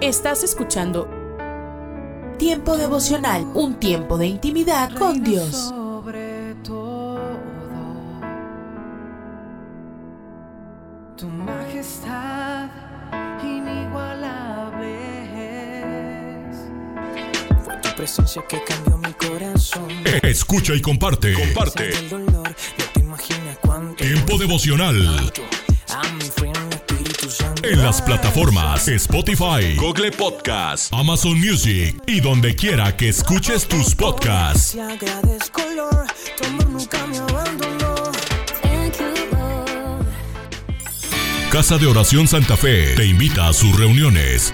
Estás escuchando Tiempo devocional, un tiempo de intimidad con Dios. Sobre todo, tu majestad inigualable es. Fue tu presencia que cambió mi corazón. Escucha y comparte. Comparte. El dolor, no te imaginas cuánto. Tiempo devocional. A En las plataformas Spotify, Google Podcast, Amazon Music y donde quiera que escuches tus podcasts. Casa de Oración Santa Fe te invita a sus reuniones.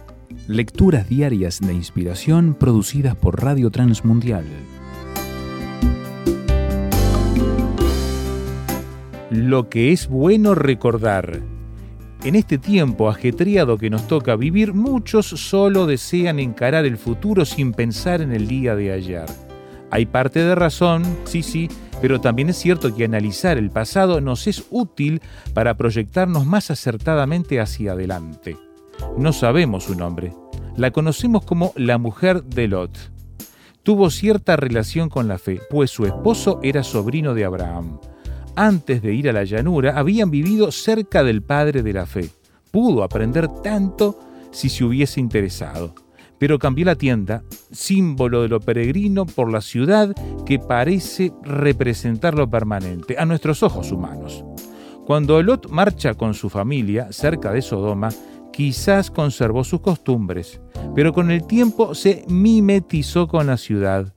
Lecturas diarias de inspiración producidas por Radio Transmundial. Lo que es bueno recordar. En este tiempo ajetreado que nos toca vivir, muchos solo desean encarar el futuro sin pensar en el día de ayer. Hay parte de razón, sí, sí, pero también es cierto que analizar el pasado nos es útil para proyectarnos más acertadamente hacia adelante. No sabemos su nombre. La conocemos como la mujer de Lot. Tuvo cierta relación con la fe, pues su esposo era sobrino de Abraham. Antes de ir a la llanura, habían vivido cerca del padre de la fe. Pudo aprender tanto si se hubiese interesado. Pero cambió la tienda, símbolo de lo peregrino, por la ciudad que parece representar lo permanente, a nuestros ojos humanos. Cuando Lot marcha con su familia cerca de Sodoma, quizás conservó sus costumbres, pero con el tiempo se mimetizó con la ciudad.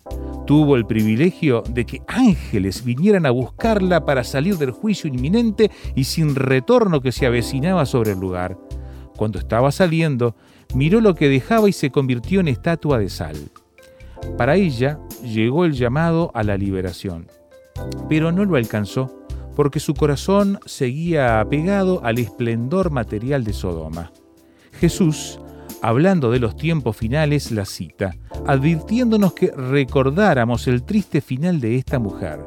Tuvo el privilegio de que ángeles vinieran a buscarla para salir del juicio inminente y sin retorno que se avecinaba sobre el lugar. Cuando estaba saliendo, miró lo que dejaba y se convirtió en estatua de sal. Para ella llegó el llamado a la liberación, pero no lo alcanzó porque su corazón seguía apegado al esplendor material de Sodoma. Jesús, hablando de los tiempos finales, la cita, advirtiéndonos que recordáramos el triste final de esta mujer.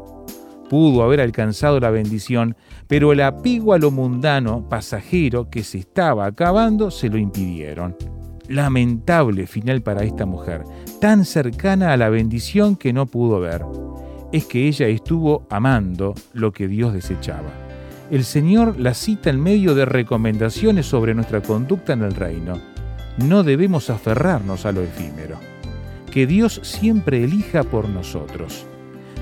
Pudo haber alcanzado la bendición, pero el apego a lo mundano, pasajero, que se estaba acabando, se lo impidieron. Lamentable final para esta mujer, tan cercana a la bendición que no pudo ver. Es que ella estuvo amando lo que Dios desechaba. El Señor la cita en medio de recomendaciones sobre nuestra conducta en el reino. No debemos aferrarnos a lo efímero. Que Dios siempre elija por nosotros.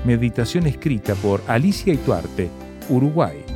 Meditación escrita por Alicia Ituarte, Uruguay.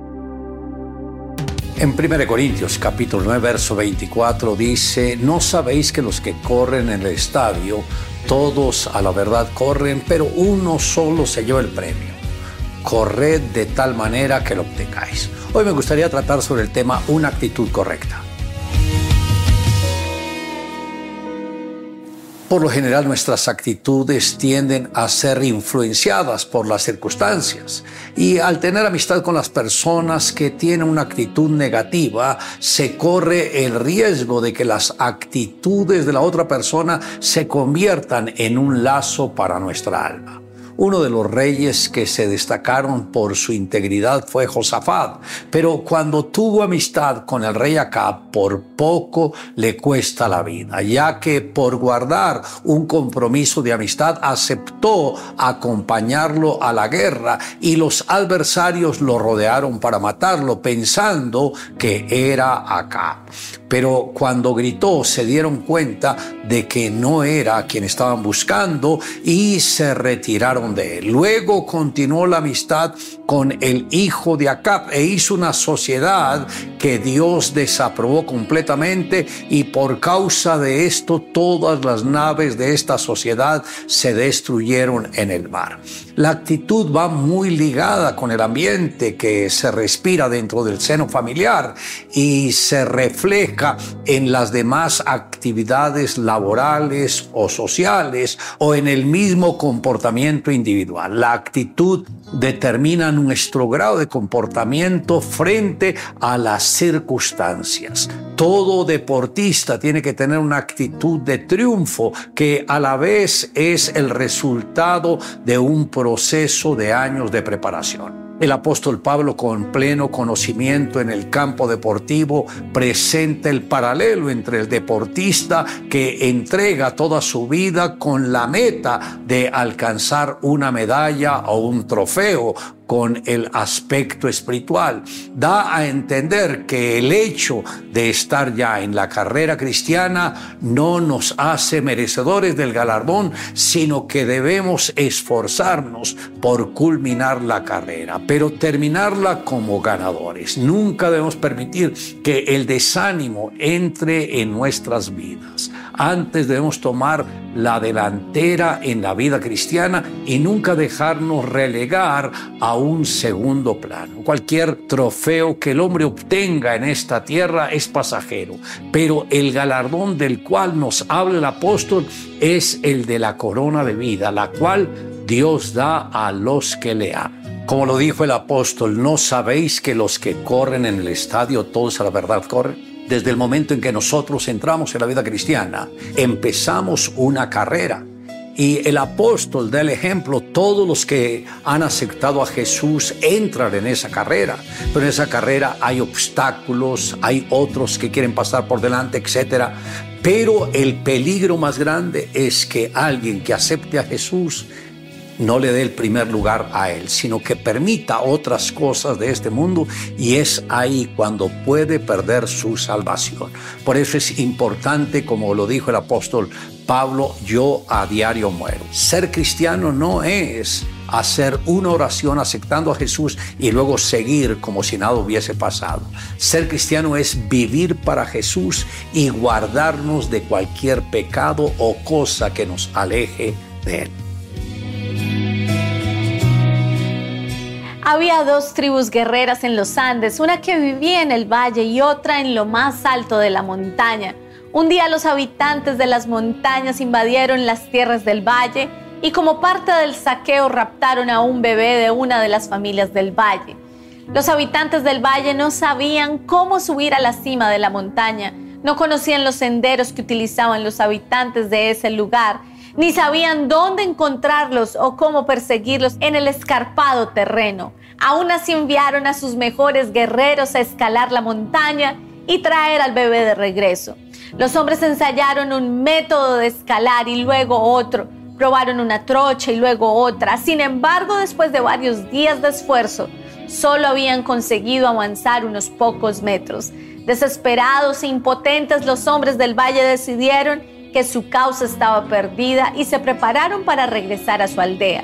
En 1 Corintios capítulo 9 verso 24 dice, no sabéis que los que corren en el estadio, todos a la verdad corren, pero uno solo se lleva el premio. Corred de tal manera que lo obtengáis. Hoy me gustaría tratar sobre el tema una actitud correcta. Por lo general nuestras actitudes tienden a ser influenciadas por las circunstancias y al tener amistad con las personas que tienen una actitud negativa, se corre el riesgo de que las actitudes de la otra persona se conviertan en un lazo para nuestra alma. Uno de los reyes que se destacaron por su integridad fue Josafat, pero cuando tuvo amistad con el rey Acab, por poco le cuesta la vida, ya que por guardar un compromiso de amistad aceptó acompañarlo a la guerra y los adversarios lo rodearon para matarlo pensando que era Acab. Pero cuando gritó se dieron cuenta de que no era quien estaban buscando y se retiraron Luego continuó la amistad con el hijo de Acab e hizo una sociedad que Dios desaprobó completamente y por causa de esto todas las naves de esta sociedad se destruyeron en el mar. La actitud va muy ligada con el ambiente que se respira dentro del seno familiar y se refleja en las demás actividades laborales o sociales o en el mismo comportamiento. La actitud determina nuestro grado de comportamiento frente a las circunstancias. Todo deportista tiene que tener una actitud de triunfo que a la vez es el resultado de un proceso de años de preparación. El apóstol Pablo, con pleno conocimiento en el campo deportivo, presenta el paralelo entre el deportista que entrega toda su vida con la meta de alcanzar una medalla o un trofeo con el aspecto espiritual. Da a entender que el hecho de estar ya en la carrera cristiana no nos hace merecedores del galardón, sino que debemos esforzarnos por culminar la carrera, pero terminarla como ganadores. Nunca debemos permitir que el desánimo entre en nuestras vidas. Antes debemos tomar la delantera en la vida cristiana y nunca dejarnos relegar a un segundo plano. Cualquier trofeo que el hombre obtenga en esta tierra es pasajero, pero el galardón del cual nos habla el apóstol es el de la corona de vida, la cual Dios da a los que le aman. Como lo dijo el apóstol, ¿no sabéis que los que corren en el estadio todos a la verdad corren? desde el momento en que nosotros entramos en la vida cristiana, empezamos una carrera. Y el apóstol da el ejemplo, todos los que han aceptado a Jesús entran en esa carrera, pero en esa carrera hay obstáculos, hay otros que quieren pasar por delante, etc. Pero el peligro más grande es que alguien que acepte a Jesús no le dé el primer lugar a Él, sino que permita otras cosas de este mundo y es ahí cuando puede perder su salvación. Por eso es importante, como lo dijo el apóstol Pablo, yo a diario muero. Ser cristiano no es hacer una oración aceptando a Jesús y luego seguir como si nada hubiese pasado. Ser cristiano es vivir para Jesús y guardarnos de cualquier pecado o cosa que nos aleje de Él. Había dos tribus guerreras en los Andes, una que vivía en el valle y otra en lo más alto de la montaña. Un día los habitantes de las montañas invadieron las tierras del valle y como parte del saqueo raptaron a un bebé de una de las familias del valle. Los habitantes del valle no sabían cómo subir a la cima de la montaña, no conocían los senderos que utilizaban los habitantes de ese lugar ni sabían dónde encontrarlos o cómo perseguirlos en el escarpado terreno. Aún así enviaron a sus mejores guerreros a escalar la montaña y traer al bebé de regreso. Los hombres ensayaron un método de escalar y luego otro. Probaron una trocha y luego otra. Sin embargo, después de varios días de esfuerzo, solo habían conseguido avanzar unos pocos metros. Desesperados e impotentes, los hombres del valle decidieron que su causa estaba perdida y se prepararon para regresar a su aldea.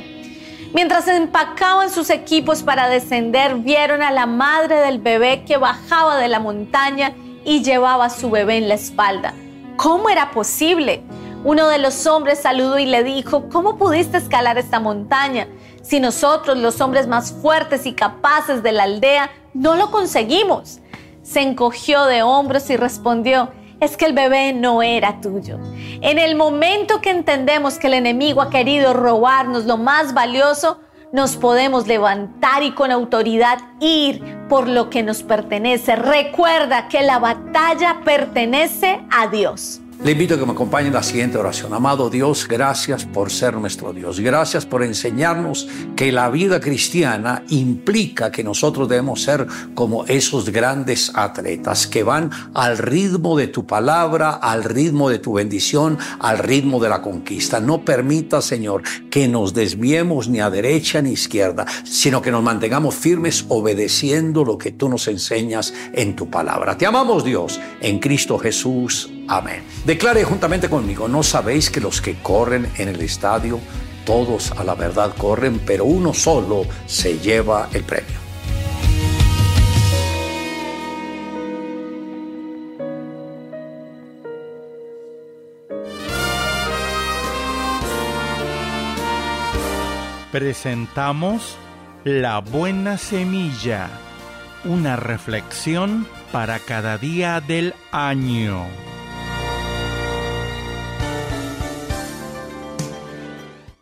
Mientras empacaban sus equipos para descender, vieron a la madre del bebé que bajaba de la montaña y llevaba a su bebé en la espalda. ¿Cómo era posible? Uno de los hombres saludó y le dijo, ¿cómo pudiste escalar esta montaña si nosotros, los hombres más fuertes y capaces de la aldea, no lo conseguimos? Se encogió de hombros y respondió, es que el bebé no era tuyo. En el momento que entendemos que el enemigo ha querido robarnos lo más valioso, nos podemos levantar y con autoridad ir por lo que nos pertenece. Recuerda que la batalla pertenece a Dios. Le invito a que me acompañe en la siguiente oración. Amado Dios, gracias por ser nuestro Dios. Gracias por enseñarnos que la vida cristiana implica que nosotros debemos ser como esos grandes atletas que van al ritmo de tu palabra, al ritmo de tu bendición, al ritmo de la conquista. No permita, Señor, que nos desviemos ni a derecha ni a izquierda, sino que nos mantengamos firmes obedeciendo lo que tú nos enseñas en tu palabra. Te amamos, Dios, en Cristo Jesús. Amén. Declare juntamente conmigo, no sabéis que los que corren en el estadio, todos a la verdad corren, pero uno solo se lleva el premio. Presentamos La Buena Semilla, una reflexión para cada día del año.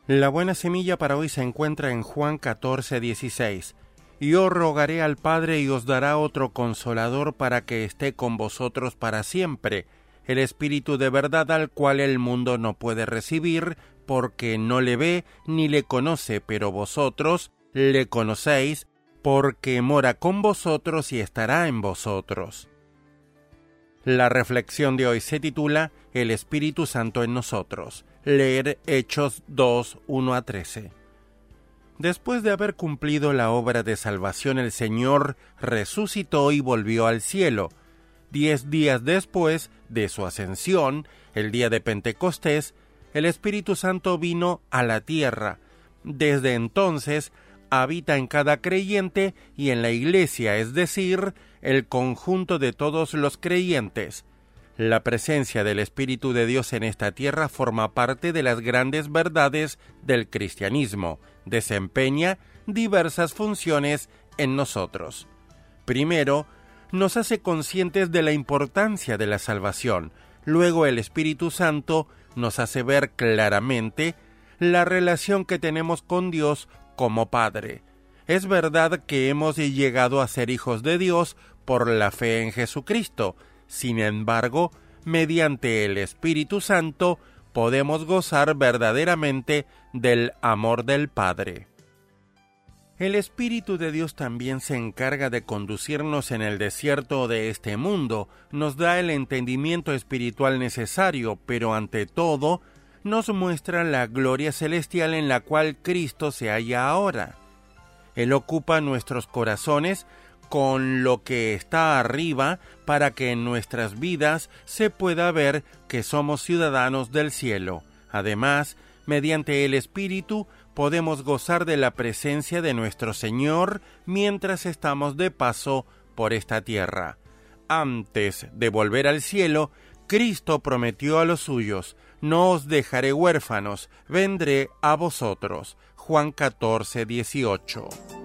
La buena semilla para hoy se encuentra en Juan 14, 16. Yo rogaré al Padre y os dará otro consolador para que esté con vosotros para siempre, el Espíritu de verdad al cual el mundo no puede recibir, porque no le ve ni le conoce, pero vosotros le conocéis, porque mora con vosotros y estará en vosotros. La reflexión de hoy se titula El Espíritu Santo en nosotros leer Hechos 2, 1 a 13. Después de haber cumplido la obra de salvación, el Señor resucitó y volvió al cielo. Diez días después de su ascensión, el día de Pentecostés, el Espíritu Santo vino a la tierra. Desde entonces habita en cada creyente y en la Iglesia, es decir, el conjunto de todos los creyentes. La presencia del Espíritu de Dios en esta tierra forma parte de las grandes verdades del cristianismo, desempeña diversas funciones en nosotros. Primero, nos hace conscientes de la importancia de la salvación, luego el Espíritu Santo nos hace ver claramente la relación que tenemos con Dios como Padre. Es verdad que hemos llegado a ser hijos de Dios por la fe en Jesucristo, sin embargo, mediante el Espíritu Santo podemos gozar verdaderamente del amor del Padre. El Espíritu de Dios también se encarga de conducirnos en el desierto de este mundo, nos da el entendimiento espiritual necesario, pero ante todo nos muestra la gloria celestial en la cual Cristo se halla ahora. Él ocupa nuestros corazones con lo que está arriba para que en nuestras vidas se pueda ver que somos ciudadanos del cielo. Además, mediante el Espíritu podemos gozar de la presencia de nuestro Señor mientras estamos de paso por esta tierra. Antes de volver al cielo, Cristo prometió a los suyos, No os dejaré huérfanos, vendré a vosotros. Juan 14, 18.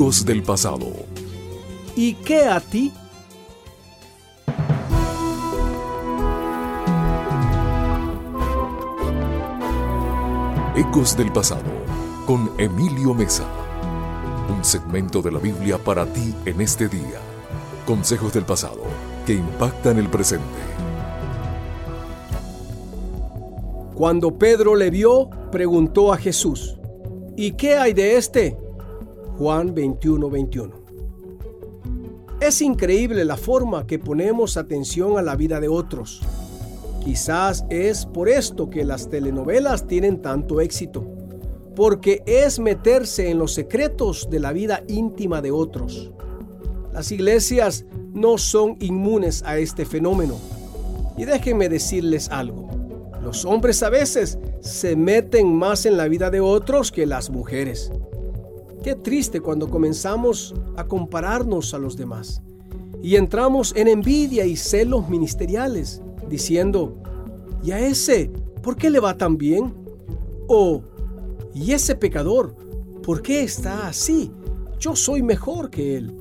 Ecos del Pasado. ¿Y qué a ti? Ecos del Pasado, con Emilio Mesa. Un segmento de la Biblia para ti en este día. Consejos del pasado que impactan el presente. Cuando Pedro le vio, preguntó a Jesús, ¿y qué hay de este? Juan 21, 21. Es increíble la forma que ponemos atención a la vida de otros. Quizás es por esto que las telenovelas tienen tanto éxito, porque es meterse en los secretos de la vida íntima de otros. Las iglesias no son inmunes a este fenómeno. Y déjenme decirles algo. Los hombres a veces se meten más en la vida de otros que las mujeres. Qué triste cuando comenzamos a compararnos a los demás y entramos en envidia y celos ministeriales, diciendo, ¿y a ese por qué le va tan bien? O, ¿y ese pecador por qué está así? Yo soy mejor que él.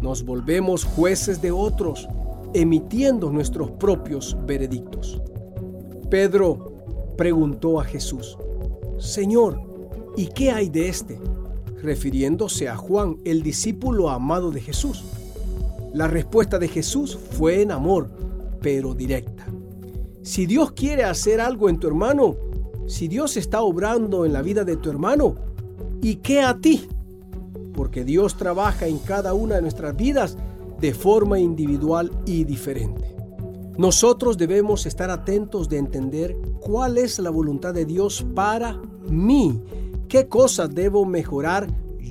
Nos volvemos jueces de otros, emitiendo nuestros propios veredictos. Pedro preguntó a Jesús, Señor, ¿y qué hay de este? Refiriéndose a Juan, el discípulo amado de Jesús. La respuesta de Jesús fue en amor, pero directa. Si Dios quiere hacer algo en tu hermano, si Dios está obrando en la vida de tu hermano, ¿y qué a ti? Porque Dios trabaja en cada una de nuestras vidas de forma individual y diferente. Nosotros debemos estar atentos de entender cuál es la voluntad de Dios para mí, qué cosas debo mejorar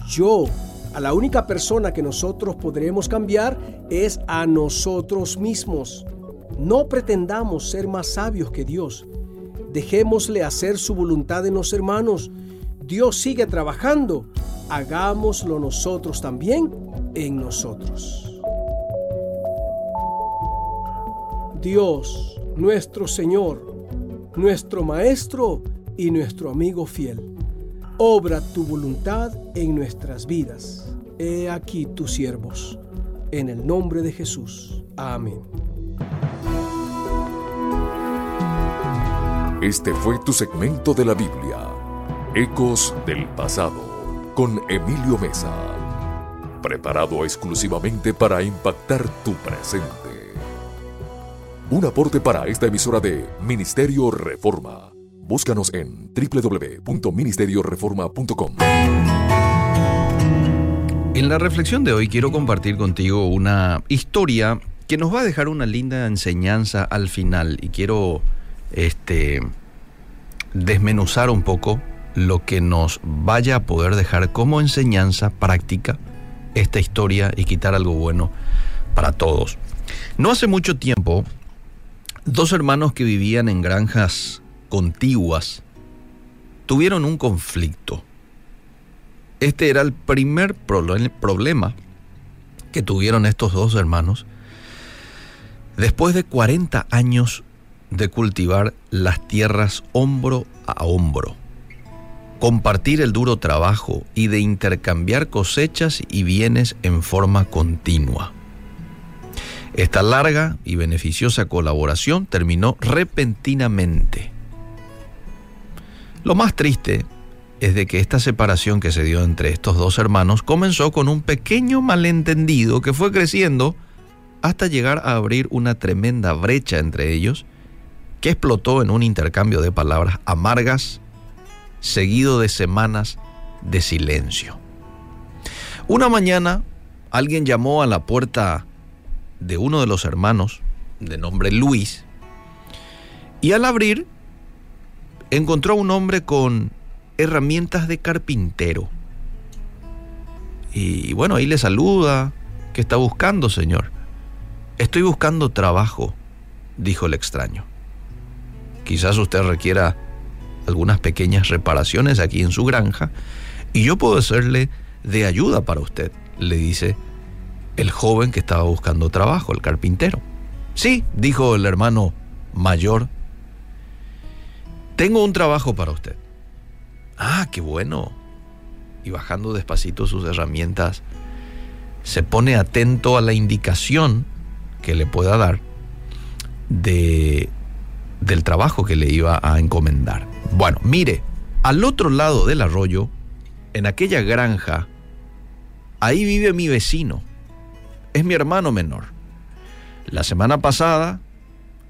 yo. A la única persona que nosotros podremos cambiar es a nosotros mismos. No pretendamos ser más sabios que Dios. Dejémosle hacer su voluntad en los hermanos. Dios sigue trabajando. Hagámoslo nosotros también en nosotros. Dios, nuestro Señor, nuestro Maestro y nuestro amigo fiel, obra tu voluntad en nuestras vidas. He aquí tus siervos. En el nombre de Jesús. Amén. Este fue tu segmento de la Biblia, Ecos del Pasado, con Emilio Mesa, preparado exclusivamente para impactar tu presente. Un aporte para esta emisora de Ministerio Reforma. Búscanos en www.ministerioreforma.com. En la reflexión de hoy quiero compartir contigo una historia que nos va a dejar una linda enseñanza al final y quiero este desmenuzar un poco lo que nos vaya a poder dejar como enseñanza práctica esta historia y quitar algo bueno para todos. No hace mucho tiempo Dos hermanos que vivían en granjas contiguas tuvieron un conflicto. Este era el primer problema que tuvieron estos dos hermanos después de 40 años de cultivar las tierras hombro a hombro, compartir el duro trabajo y de intercambiar cosechas y bienes en forma continua. Esta larga y beneficiosa colaboración terminó repentinamente. Lo más triste es de que esta separación que se dio entre estos dos hermanos comenzó con un pequeño malentendido que fue creciendo hasta llegar a abrir una tremenda brecha entre ellos que explotó en un intercambio de palabras amargas seguido de semanas de silencio. Una mañana alguien llamó a la puerta de uno de los hermanos, de nombre Luis, y al abrir encontró a un hombre con herramientas de carpintero. Y bueno, ahí le saluda. ¿Qué está buscando, señor? Estoy buscando trabajo, dijo el extraño. Quizás usted requiera algunas pequeñas reparaciones aquí en su granja y yo puedo serle de ayuda para usted, le dice el joven que estaba buscando trabajo, el carpintero. Sí, dijo el hermano mayor, tengo un trabajo para usted. Ah, qué bueno. Y bajando despacito sus herramientas, se pone atento a la indicación que le pueda dar de, del trabajo que le iba a encomendar. Bueno, mire, al otro lado del arroyo, en aquella granja, ahí vive mi vecino es mi hermano menor. La semana pasada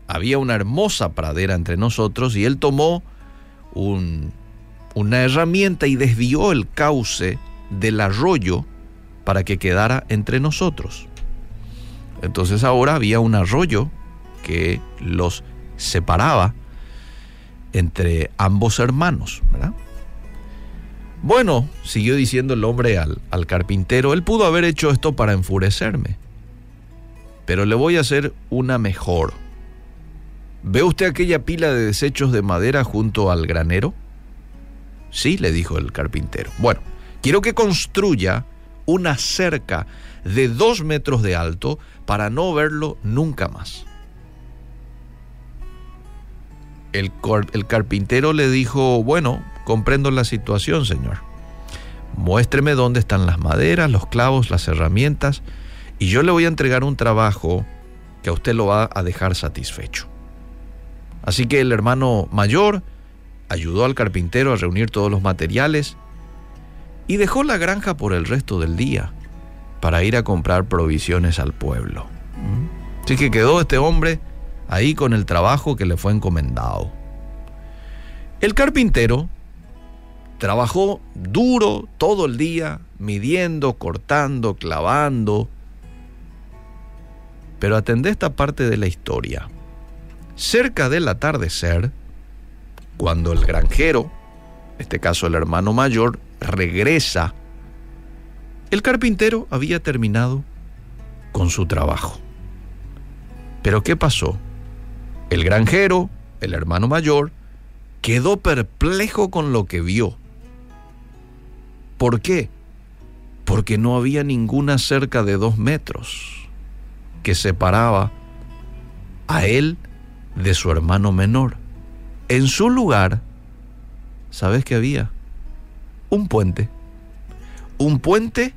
había una hermosa pradera entre nosotros y él tomó una herramienta y desvió el cauce del arroyo para que quedara entre nosotros. Entonces ahora había un arroyo que los separaba entre ambos hermanos. Bueno, siguió diciendo el hombre al, carpintero, él pudo haber hecho esto para enfurecerme, pero le voy a hacer una mejor. ¿Ve usted aquella pila de desechos de madera junto al granero? Sí, le dijo el carpintero. Bueno, quiero que construya una cerca de dos metros de alto para no verlo nunca más. El, el, carpintero le dijo, bueno, comprendo la situación, señor. Muéstreme dónde están las maderas, los clavos, las herramientas, y yo le voy a entregar un trabajo que a usted lo va a dejar satisfecho. Así que el hermano mayor ayudó al carpintero a reunir todos los materiales y dejó la granja por el resto del día para ir a comprar provisiones al pueblo. Así que quedó este hombre ahí con el trabajo que le fue encomendado. El carpintero trabajó duro todo el día, midiendo, cortando, clavando. Pero atendé esta parte de la historia. Cerca del atardecer, cuando el granjero, en este caso el hermano mayor, regresa, el carpintero había terminado con su trabajo. Pero ¿qué pasó? El granjero, el hermano mayor, quedó perplejo con lo que vio. ¿Por qué? Porque no había ninguna cerca de dos metros que separaba a él de su hermano menor. En su lugar, ¿sabes qué había? Un puente. Un puente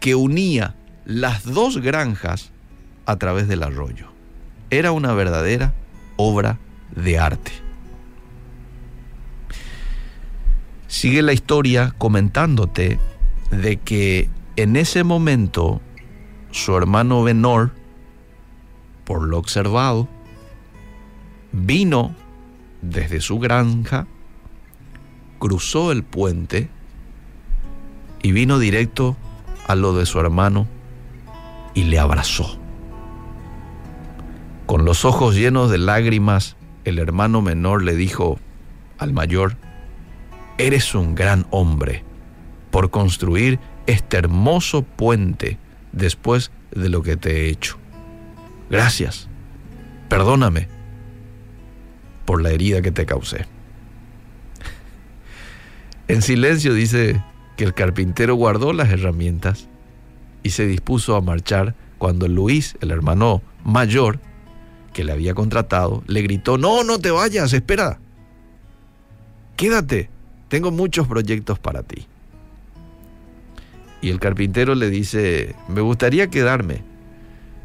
que unía las dos granjas a través del arroyo. Era una verdadera obra de arte. Sigue la historia comentándote de que en ese momento su hermano menor, por lo observado, vino desde su granja, cruzó el puente y vino directo a lo de su hermano y le abrazó. Con los ojos llenos de lágrimas, el hermano menor le dijo al mayor, eres un gran hombre por construir este hermoso puente después de lo que te he hecho. Gracias. Perdóname por la herida que te causé. En silencio dice que el carpintero guardó las herramientas y se dispuso a marchar cuando Luis, el hermano mayor que le había contratado, le gritó, no, no te vayas, espera, quédate, tengo muchos proyectos para ti. Y el carpintero le dice, me gustaría quedarme,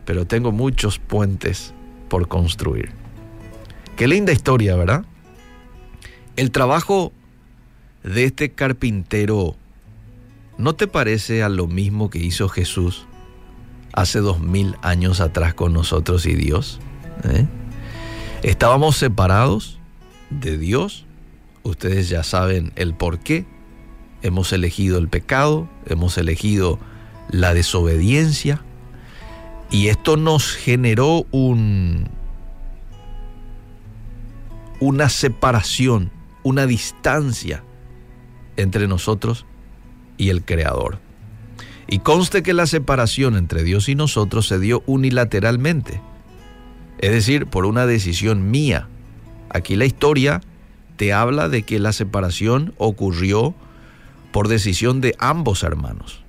pero tengo muchos puentes por construir. Qué linda historia, ¿verdad? El trabajo de este carpintero, ¿no te parece a lo mismo que hizo Jesús hace dos mil años atrás con nosotros y Dios? ¿Eh? Estábamos separados de Dios, ustedes ya saben el por qué. Hemos elegido el pecado, hemos elegido la desobediencia y esto nos generó un, una separación, una distancia entre nosotros y el Creador. Y conste que la separación entre Dios y nosotros se dio unilateralmente, es decir, por una decisión mía. Aquí la historia te habla de que la separación ocurrió por decisión de ambos hermanos.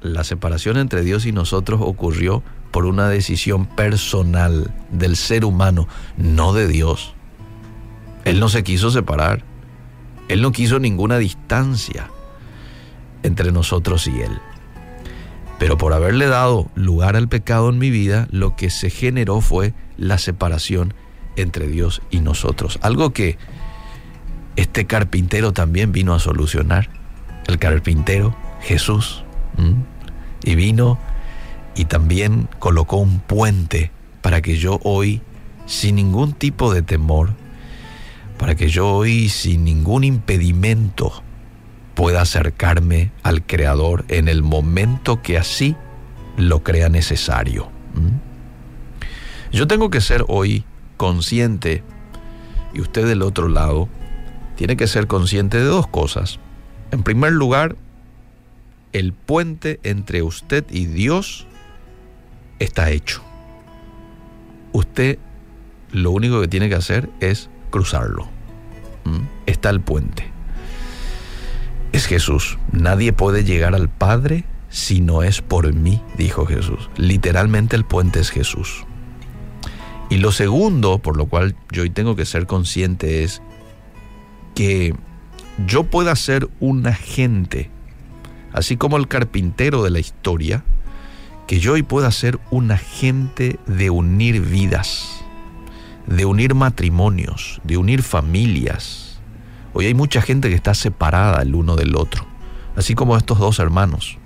La separación entre Dios y nosotros ocurrió por una decisión personal del ser humano, no de Dios. Él no se quiso separar. Él no quiso ninguna distancia entre nosotros y Él. Pero por haberle dado lugar al pecado en mi vida, lo que se generó fue la separación entre Dios y nosotros. Algo que este carpintero también vino a solucionar. El carpintero, Jesús. Y vino y también colocó un puente para que yo hoy, sin ningún tipo de temor, para que yo hoy, sin ningún impedimento, pueda acercarme al Creador en el momento que así lo crea necesario. ¿Mm? Yo tengo que ser hoy consciente, y usted del otro lado, tiene que ser consciente de dos cosas. En primer lugar, el puente entre usted y Dios está hecho. Usted lo único que tiene que hacer es cruzarlo. Está el puente. Es Jesús. Nadie puede llegar al Padre si no es por mí, dijo Jesús. Literalmente el puente es Jesús. Y lo segundo, por lo cual yo hoy tengo que ser consciente, es que yo pueda ser un agente, así como el carpintero de la historia, que yo hoy pueda ser un agente de unir vidas, de unir matrimonios, de unir familias. Hoy hay mucha gente que está separada el uno del otro, así como estos dos hermanos.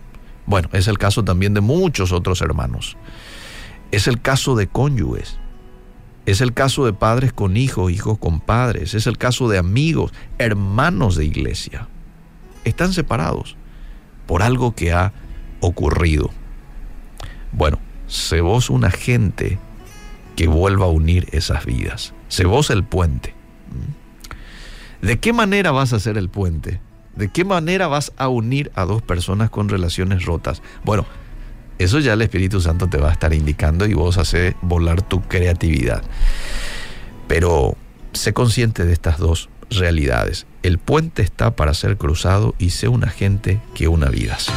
Bueno, es el caso también de muchos otros hermanos. Es el caso de cónyuges. Es el caso de padres con hijos, hijos con padres. Es el caso de amigos, hermanos de iglesia. Están separados por algo que ha ocurrido. Bueno, sé vos un agente que vuelva a unir esas vidas. Sé vos el puente. ¿Mm? ¿De qué manera vas a hacer el puente? ¿De qué manera vas a unir a dos personas con relaciones rotas? Bueno, eso ya el Espíritu Santo te va a estar indicando y vos hace volar tu creatividad. Pero sé consciente de estas dos realidades. El puente está para ser cruzado y sé un agente que una vidas.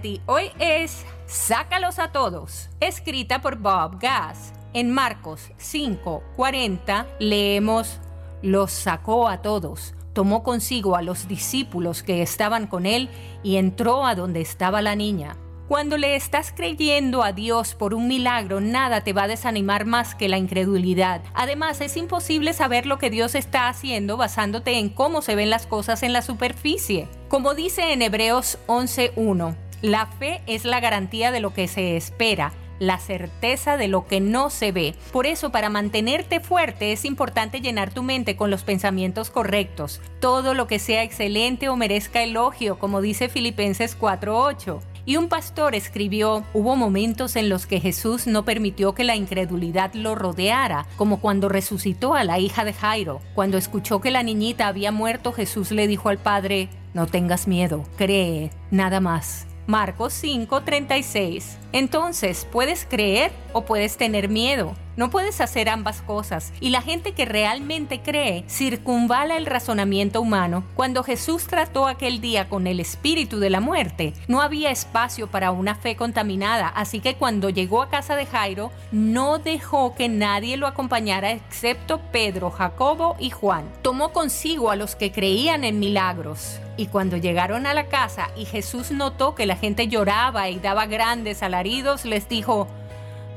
Ti hoy es Sácalos a todos, escrita por Bob Gass. En Marcos 5:40 leemos, Los sacó a todos, tomó consigo a los discípulos que estaban con él y entró a donde estaba la niña. Cuando le estás creyendo a Dios por un milagro, nada te va a desanimar más que la incredulidad. Además, es imposible saber lo que Dios está haciendo basándote en cómo se ven las cosas en la superficie. Como dice en Hebreos 11.1, la fe es la garantía de lo que se espera la certeza de lo que no se ve. Por eso, para mantenerte fuerte es importante llenar tu mente con los pensamientos correctos. Todo lo que sea excelente o merezca elogio, como dice Filipenses 4.8. Y un pastor escribió, hubo momentos en los que Jesús no permitió que la incredulidad lo rodeara, como cuando resucitó a la hija de Jairo. Cuando escuchó que la niñita había muerto, Jesús le dijo al padre, no tengas miedo, cree, nada más. Marcos 5:36. Entonces, puedes creer o puedes tener miedo. No puedes hacer ambas cosas. Y la gente que realmente cree circunvala el razonamiento humano. Cuando Jesús trató aquel día con el espíritu de la muerte, no había espacio para una fe contaminada. Así que cuando llegó a casa de Jairo, no dejó que nadie lo acompañara excepto Pedro, Jacobo y Juan. Tomó consigo a los que creían en milagros. Y cuando llegaron a la casa y Jesús notó que la gente lloraba y daba grandes alaridos, les dijo,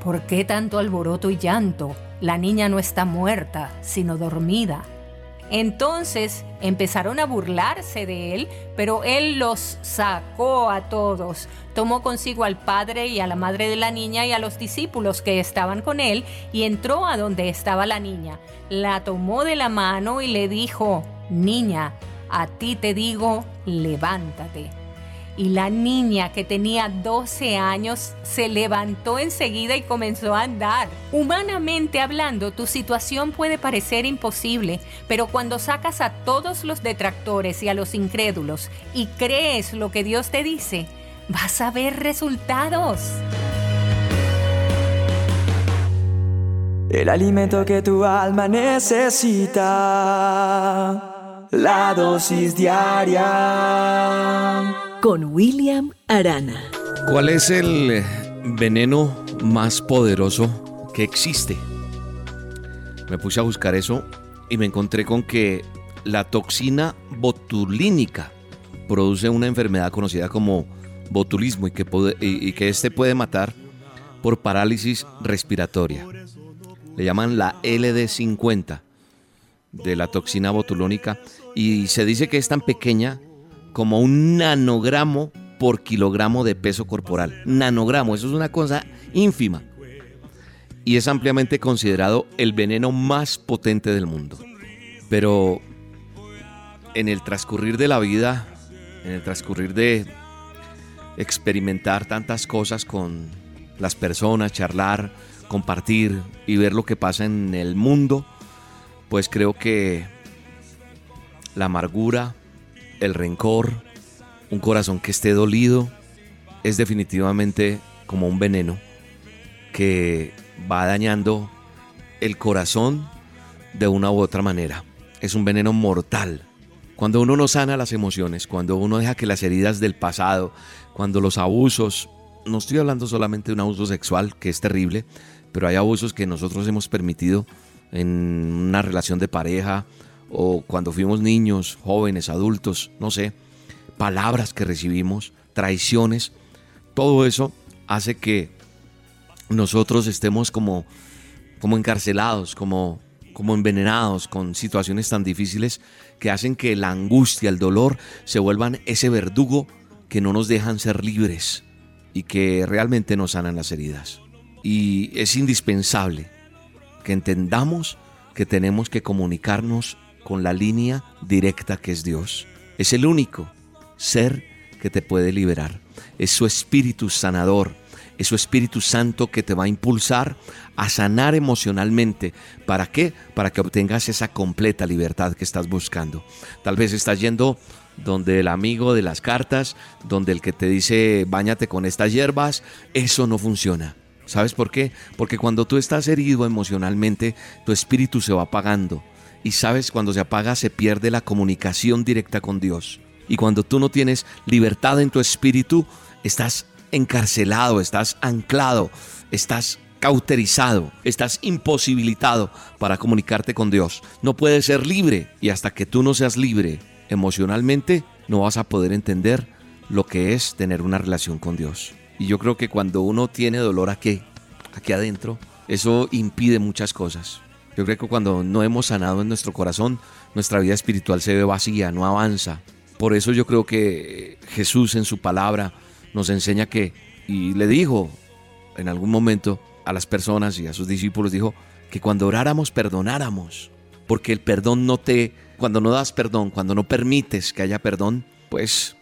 ¿Por qué tanto alboroto y llanto? La niña no está muerta, sino dormida. Entonces empezaron a burlarse de él, pero él los sacó a todos. Tomó consigo al padre y a la madre de la niña y a los discípulos que estaban con él y entró a donde estaba la niña. La tomó de la mano y le dijo, Niña, a ti te digo, levántate y la niña que tenía 12 años se levantó enseguida y comenzó a andar. Humanamente hablando, tu situación puede parecer imposible, pero cuando sacas a todos los detractores y a los incrédulos y crees lo que Dios te dice, vas a ver resultados. El alimento que tu alma necesita, la dosis diaria con William Arana. ¿Cuál es el veneno más poderoso que existe? Me puse a buscar eso y me encontré con que la toxina botulínica produce una enfermedad conocida como botulismo y que, que este puede matar por parálisis respiratoria. Le llaman la LD50 de la toxina botulónica y se dice que es tan pequeña como un nanogramo por kilogramo de peso corporal. Nanogramo, eso es una cosa ínfima. Y es ampliamente considerado el veneno más potente del mundo. Pero en el transcurrir de la vida, en el transcurrir de experimentar tantas cosas con las personas, charlar, compartir y ver lo que pasa en el mundo, pues creo que la amargura, el rencor, un corazón que esté dolido, es definitivamente como un veneno que va dañando el corazón de una u otra manera. Es un veneno mortal. Cuando uno no sana las emociones, cuando uno deja que las heridas del pasado, cuando los abusos, no estoy hablando solamente de un abuso sexual, que es terrible, pero hay abusos que nosotros hemos permitido en una relación de pareja, o cuando fuimos niños, jóvenes, adultos, no sé, palabras que recibimos, traiciones, todo eso hace que nosotros estemos como, como encarcelados, como, como envenenados con situaciones tan difíciles que hacen que la angustia, el dolor se vuelvan ese verdugo que no nos dejan ser libres y que realmente nos sanan las heridas. Y es indispensable que entendamos que tenemos que comunicarnos con la línea directa que es Dios. Es el único ser que te puede liberar. Es su espíritu sanador. Es su Espíritu Santo que te va a impulsar a sanar emocionalmente. ¿Para qué? Para que obtengas esa completa libertad que estás buscando. Tal vez estás yendo donde el amigo de las cartas, donde el que te dice bañate con estas hierbas, eso no funciona. ¿Sabes por qué? Porque cuando tú estás herido emocionalmente, tu espíritu se va apagando y sabes, cuando se apaga se pierde la comunicación directa con Dios. Y cuando tú no tienes libertad en tu espíritu, estás encarcelado, estás anclado, estás cauterizado, estás imposibilitado para comunicarte con Dios. No puedes ser libre y hasta que tú no seas libre emocionalmente, no vas a poder entender lo que es tener una relación con Dios. Y yo creo que cuando uno tiene dolor aquí, aquí adentro, eso impide muchas cosas. Yo creo que cuando no hemos sanado en nuestro corazón, nuestra vida espiritual se ve vacía, no avanza. Por eso yo creo que Jesús en su palabra nos enseña que, y le dijo en algún momento a las personas y a sus discípulos, dijo que cuando oráramos perdonáramos, porque el perdón no te, cuando no das perdón, cuando no permites que haya perdón, pues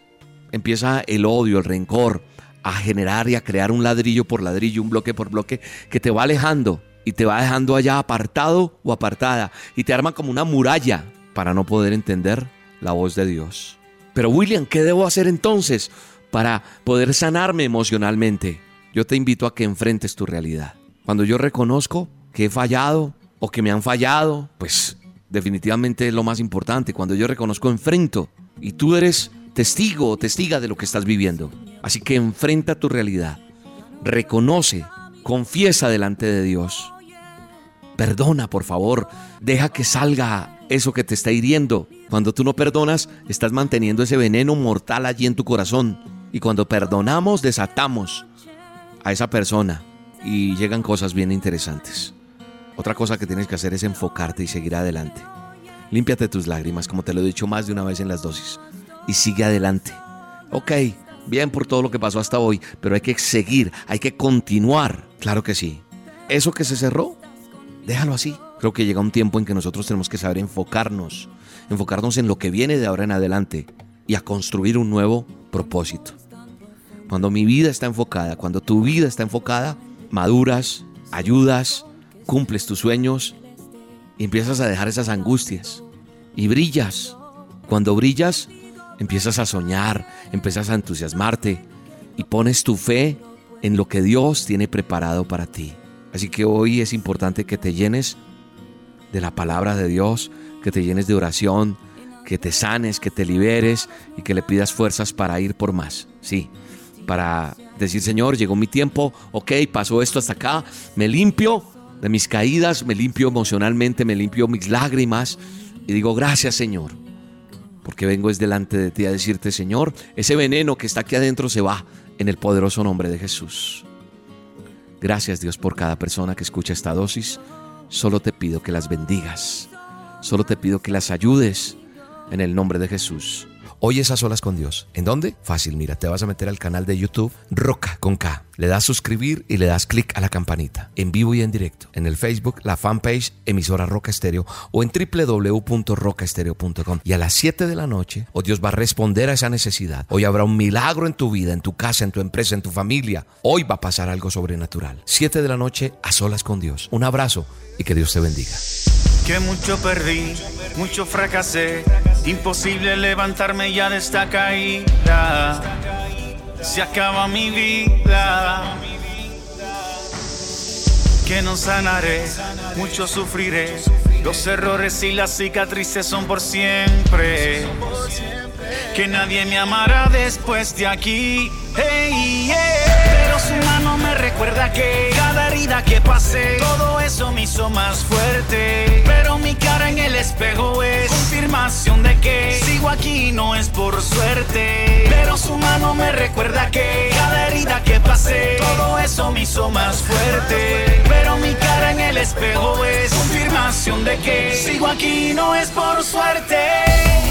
empieza el odio, el rencor a generar y a crear un ladrillo por ladrillo, un bloque por bloque, que te va alejando y te va dejando allá apartado o apartada y te arma como una muralla para no poder entender la voz de Dios. Pero William, ¿qué debo hacer entonces para poder sanarme emocionalmente. Yo te invito a que enfrentes tu realidad. Cuando yo reconozco que he fallado o que me han fallado, pues definitivamente es lo más importante. Cuando yo reconozco, enfrento. Y tú eres testigo o testiga de lo que estás viviendo. Así que enfrenta tu realidad. Reconoce, confiesa delante de Dios. Perdona, por favor. Deja que salga eso que te está hiriendo. Cuando tú no perdonas, estás manteniendo ese veneno mortal allí en tu corazón. Y cuando perdonamos, desatamos a esa persona y llegan cosas bien interesantes. Otra cosa que tienes que hacer es enfocarte y seguir adelante. Límpiate tus lágrimas, como te lo he dicho más de una vez en las dosis, y sigue adelante. Ok, bien por todo lo que pasó hasta hoy, pero hay que seguir, hay que continuar. Claro que sí. Eso que se cerró, déjalo así. Creo que llega un tiempo en que nosotros tenemos que saber enfocarnos, enfocarnos en lo que viene de ahora en adelante y a construir un nuevo propósito. Cuando mi vida está enfocada, cuando tu vida está enfocada, maduras, ayudas, cumples tus sueños y empiezas a dejar esas angustias y brillas. Cuando brillas, empiezas a soñar, empiezas a entusiasmarte y pones tu fe en lo que Dios tiene preparado para ti. Así que hoy es importante que te llenes de la palabra de Dios, que te llenes de oración, que te sanes, que te liberes y que le pidas fuerzas para ir por más. Sí, para decir, Señor, llegó mi tiempo, ok, pasó esto hasta acá, me limpio de mis caídas, me limpio emocionalmente, me limpio mis lágrimas y digo, gracias Señor, porque vengo es delante de ti a decirte, Señor, ese veneno que está aquí adentro se va en el poderoso nombre de Jesús. Gracias Dios por cada persona que escucha esta dosis. Solo te pido que las bendigas. Solo te pido que las ayudes en el nombre de Jesús. Hoy es a solas con Dios. ¿En dónde? Fácil, mira, te vas a meter al canal de YouTube Roca con K. Le das suscribir y le das clic a la campanita. En vivo y en directo. En el Facebook, la fanpage emisora Roca Estéreo o en www.rocaestereo.com. Y a las 7 de la noche, oh Dios va a responder a esa necesidad. Hoy habrá un milagro en tu vida, en tu casa, en tu empresa, en tu familia. Hoy va a pasar algo sobrenatural. 7 de la noche a solas con Dios. Un abrazo y que Dios te bendiga. Que mucho perdí, mucho fracasé. Imposible levantarme ya de esta caída. Se acaba mi vida. Que no sanaré, mucho sufriré. Los errores y las cicatrices son por siempre. Que nadie me amará después de aquí. Hey, yeah. Pero su mano me recuerda que cada herida que pasé, todo eso me hizo más fuerte. Pero mi cara en el espejo es confirmación de que sigo aquí no es por suerte. Pero su mano me recuerda que cada herida que pasé, todo eso me hizo más fuerte. Pero mi cara en el espejo es confirmación de que sigo aquí no es por suerte.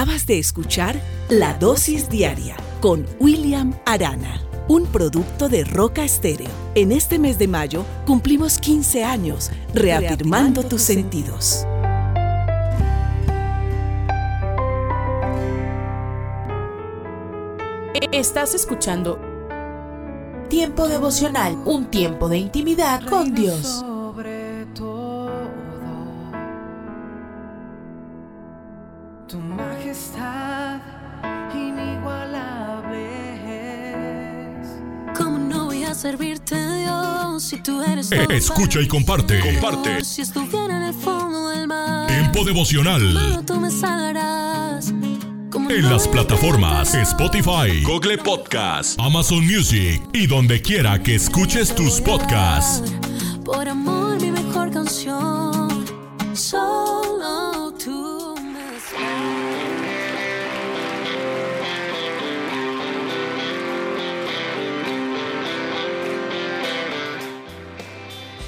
Acabas de escuchar La Dosis Diaria con William Arana, un producto de Roca Estéreo. En este mes de mayo cumplimos 15 años reafirmando tus sentidos. Estás escuchando Tiempo devocional, un tiempo de intimidad con Dios. Servirte, Dios, si tú eres Eh, escucha y comparte. Comparte. Si estuviera en el fondo del mar, Tiempo devocional. tú me salvarás. ¿Cómo En no las plataformas? Spotify, Google Podcast, Amazon Music y donde quiera que escuches tus podcasts. Por amor, mi mejor canción. Solo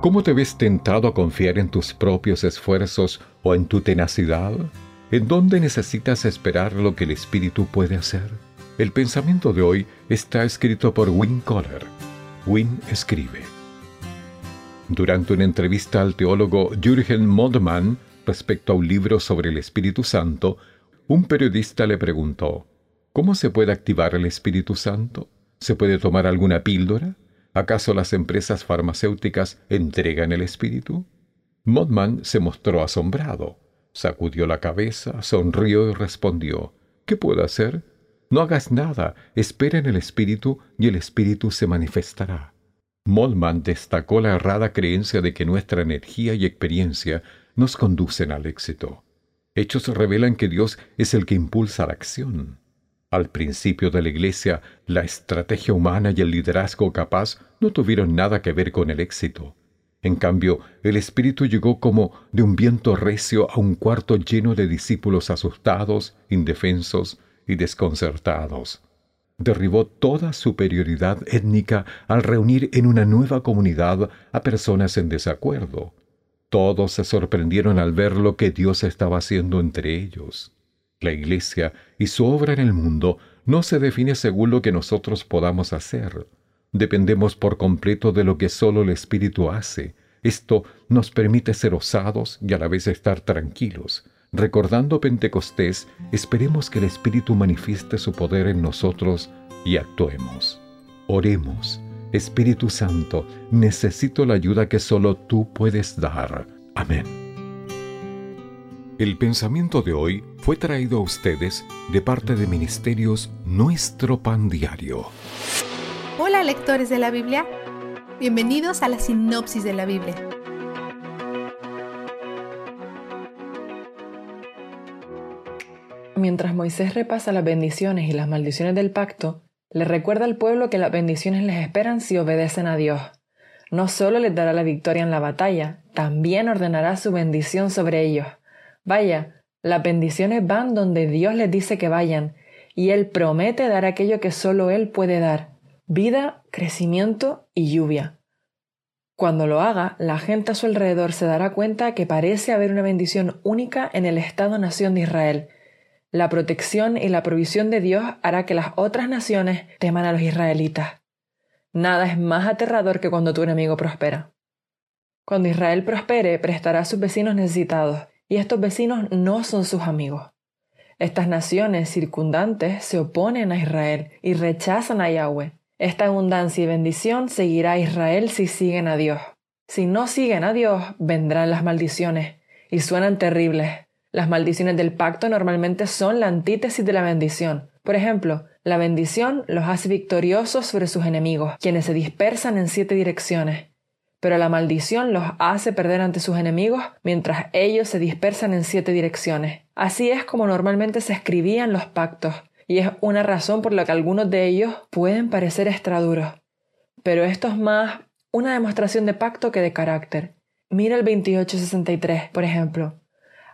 ¿Cómo te ves tentado a confiar en tus propios esfuerzos o en tu tenacidad? ¿En dónde necesitas esperar lo que el Espíritu puede hacer? El pensamiento de hoy está escrito por Win Coller. Win escribe. Durante una entrevista al teólogo Jürgen Mondmann respecto a un libro sobre el Espíritu Santo, un periodista le preguntó, ¿Cómo se puede activar el Espíritu Santo? ¿Se puede tomar alguna píldora? ¿Acaso las empresas farmacéuticas entregan el espíritu? Modman se mostró asombrado, sacudió la cabeza, sonrió y respondió, ¿Qué puedo hacer? No hagas nada, espera en el espíritu y el espíritu se manifestará. Modman destacó la errada creencia de que nuestra energía y experiencia nos conducen al éxito. Hechos revelan que Dios es el que impulsa la acción. Al principio de la Iglesia, la estrategia humana y el liderazgo capaz no tuvieron nada que ver con el éxito. En cambio, el Espíritu llegó como de un viento recio a un cuarto lleno de discípulos asustados, indefensos y desconcertados. Derribó toda superioridad étnica al reunir en una nueva comunidad a personas en desacuerdo. Todos se sorprendieron al ver lo que Dios estaba haciendo entre ellos. La Iglesia y su obra en el mundo no se define según lo que nosotros podamos hacer. Dependemos por completo de lo que solo el Espíritu hace. Esto nos permite ser osados y a la vez estar tranquilos. Recordando Pentecostés, esperemos que el Espíritu manifieste su poder en nosotros y actuemos. Oremos. Espíritu Santo, necesito la ayuda que solo tú puedes dar. Amén. El pensamiento de hoy fue traído a ustedes de parte de Ministerios Nuestro Pan Diario. Hola lectores de la Biblia, bienvenidos a la sinopsis de la Biblia. Mientras Moisés repasa las bendiciones y las maldiciones del pacto, le recuerda al pueblo que las bendiciones les esperan si obedecen a Dios. No solo les dará la victoria en la batalla, también ordenará su bendición sobre ellos. Vaya, las bendiciones van donde Dios les dice que vayan, y Él promete dar aquello que solo Él puede dar, vida, crecimiento y lluvia. Cuando lo haga, la gente a su alrededor se dará cuenta que parece haber una bendición única en el Estado-nación de Israel. La protección y la provisión de Dios hará que las otras naciones teman a los israelitas. Nada es más aterrador que cuando tu enemigo prospera. Cuando Israel prospere, prestará a sus vecinos necesitados y estos vecinos no son sus amigos. Estas naciones circundantes se oponen a Israel y rechazan a Yahweh. Esta abundancia y bendición seguirá a Israel si siguen a Dios. Si no siguen a Dios, vendrán las maldiciones, y suenan terribles. Las maldiciones del pacto normalmente son la antítesis de la bendición. Por ejemplo, la bendición los hace victoriosos sobre sus enemigos, quienes se dispersan en siete direcciones pero la maldición los hace perder ante sus enemigos mientras ellos se dispersan en siete direcciones. Así es como normalmente se escribían los pactos, y es una razón por la que algunos de ellos pueden parecer extraduros. Pero esto es más una demostración de pacto que de carácter. Mira el 2863, por ejemplo.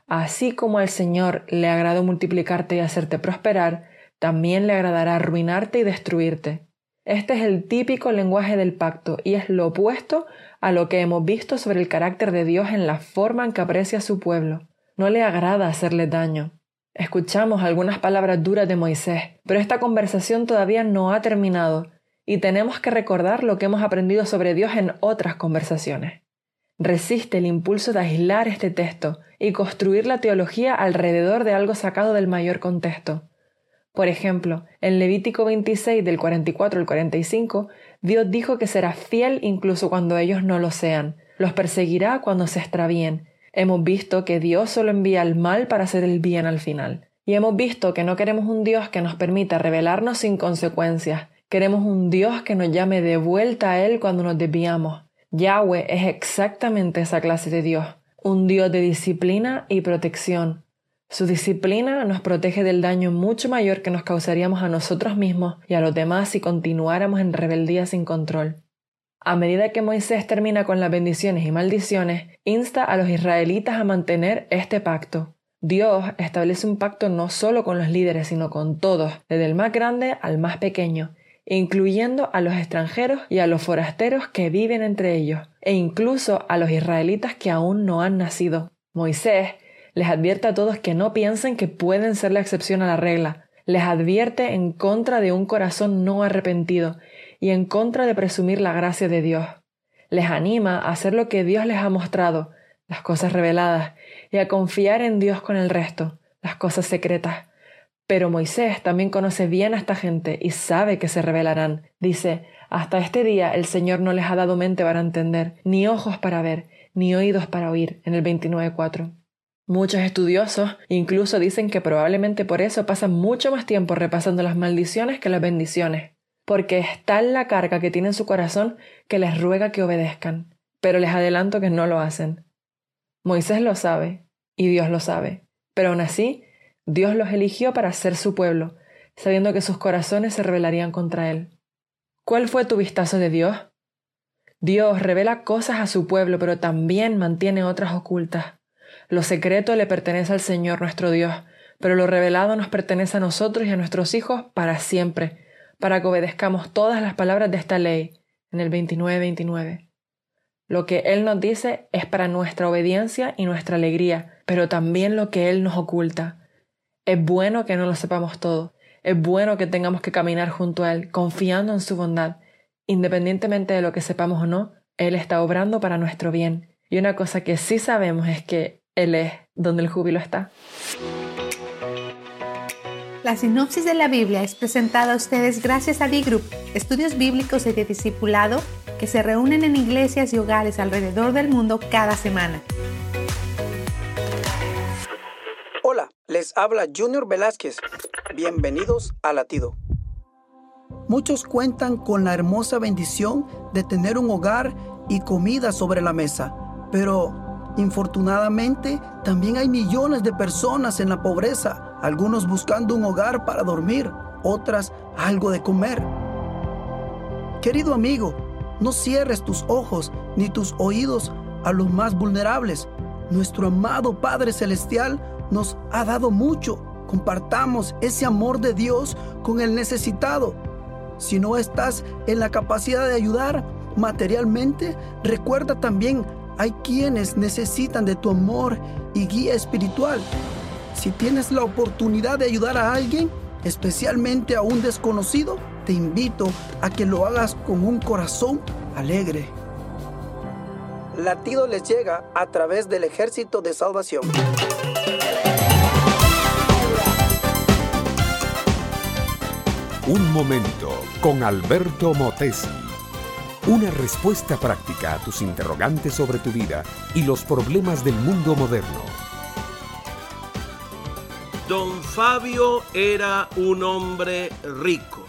Así como al Señor le agradó multiplicarte y hacerte prosperar, también le agradará arruinarte y destruirte. Este es el típico lenguaje del pacto y es lo opuesto a lo que hemos visto sobre el carácter de Dios en la forma en que aprecia a su pueblo. No le agrada hacerle daño. Escuchamos algunas palabras duras de Moisés, pero esta conversación todavía no ha terminado y tenemos que recordar lo que hemos aprendido sobre Dios en otras conversaciones. Resiste el impulso de aislar este texto y construir la teología alrededor de algo sacado del mayor contexto. Por ejemplo, en Levítico 26 del 44 al 45, Dios dijo que será fiel incluso cuando ellos no lo sean, los perseguirá cuando se extravíen. Hemos visto que Dios solo envía el mal para hacer el bien al final. Y hemos visto que no queremos un Dios que nos permita rebelarnos sin consecuencias. Queremos un Dios que nos llame de vuelta a Él cuando nos desviamos. Yahweh es exactamente esa clase de Dios, un Dios de disciplina y protección, Su disciplina nos protege del daño mucho mayor que nos causaríamos a nosotros mismos y a los demás si continuáramos en rebeldía sin control. A medida que Moisés termina con las bendiciones y maldiciones, insta a los israelitas a mantener este pacto. Dios establece un pacto no solo con los líderes, sino con todos, desde el más grande al más pequeño, incluyendo a los extranjeros y a los forasteros que viven entre ellos, e incluso a los israelitas que aún no han nacido. Moisés les advierte a todos que no piensen que pueden ser la excepción a la regla. Les advierte en contra de un corazón no arrepentido y en contra de presumir la gracia de Dios. Les anima a hacer lo que Dios les ha mostrado, las cosas reveladas, y a confiar en Dios con el resto, las cosas secretas. Pero Moisés también conoce bien a esta gente y sabe que se revelarán. Dice, hasta este día el Señor no les ha dado mente para entender, ni ojos para ver, ni oídos para oír, en el 29.4. Muchos estudiosos incluso dicen que probablemente por eso pasan mucho más tiempo repasando las maldiciones que las bendiciones porque es tal la carga que tiene en su corazón que les ruega que obedezcan, pero les adelanto que no lo hacen. Moisés lo sabe, y Dios lo sabe, pero aún así, Dios los eligió para ser su pueblo, sabiendo que sus corazones se rebelarían contra él. ¿Cuál fue tu vistazo de Dios? Dios revela cosas a su pueblo, pero también mantiene otras ocultas. Lo secreto le pertenece al Señor nuestro Dios, pero lo revelado nos pertenece a nosotros y a nuestros hijos para siempre, para que obedezcamos todas las palabras de esta ley en el 29-29. Lo que Él nos dice es para nuestra obediencia y nuestra alegría, pero también lo que Él nos oculta. Es bueno que no lo sepamos todo, es bueno que tengamos que caminar junto a Él, confiando en su bondad. Independientemente de lo que sepamos o no, Él está obrando para nuestro bien. Y una cosa que sí sabemos es que Él es donde el júbilo está. La sinopsis de la Biblia es presentada a ustedes gracias a D-Group, estudios bíblicos y de discipulado que se reúnen en iglesias y hogares alrededor del mundo cada semana. Hola, les habla Junior Velázquez. Bienvenidos a Latido. Muchos cuentan con la hermosa bendición de tener un hogar y comida sobre la mesa, pero infortunadamente también hay millones de personas en la pobreza algunos buscando un hogar para dormir, otras algo de comer. Querido amigo, no cierres tus ojos ni tus oídos a los más vulnerables. Nuestro amado Padre Celestial nos ha dado mucho. Compartamos ese amor de Dios con el necesitado. Si no estás en la capacidad de ayudar materialmente, recuerda también hay quienes necesitan de tu amor y guía espiritual. Si tienes la oportunidad de ayudar a alguien, especialmente a un desconocido, te invito a que lo hagas con un corazón alegre. Latido les llega a través del ejército de salvación. Un momento con Alberto Motesi. Una respuesta práctica a tus interrogantes sobre tu vida y los problemas del mundo moderno. Don Fabio era un hombre rico.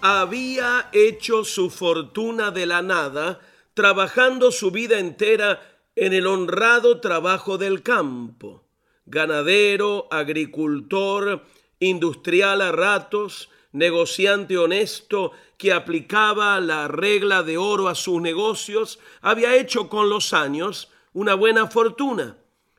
Había hecho su fortuna de la nada, trabajando su vida entera en el honrado trabajo del campo. Ganadero, agricultor, industrial a ratos, negociante honesto que aplicaba la regla de oro a sus negocios, había hecho con los años una buena fortuna.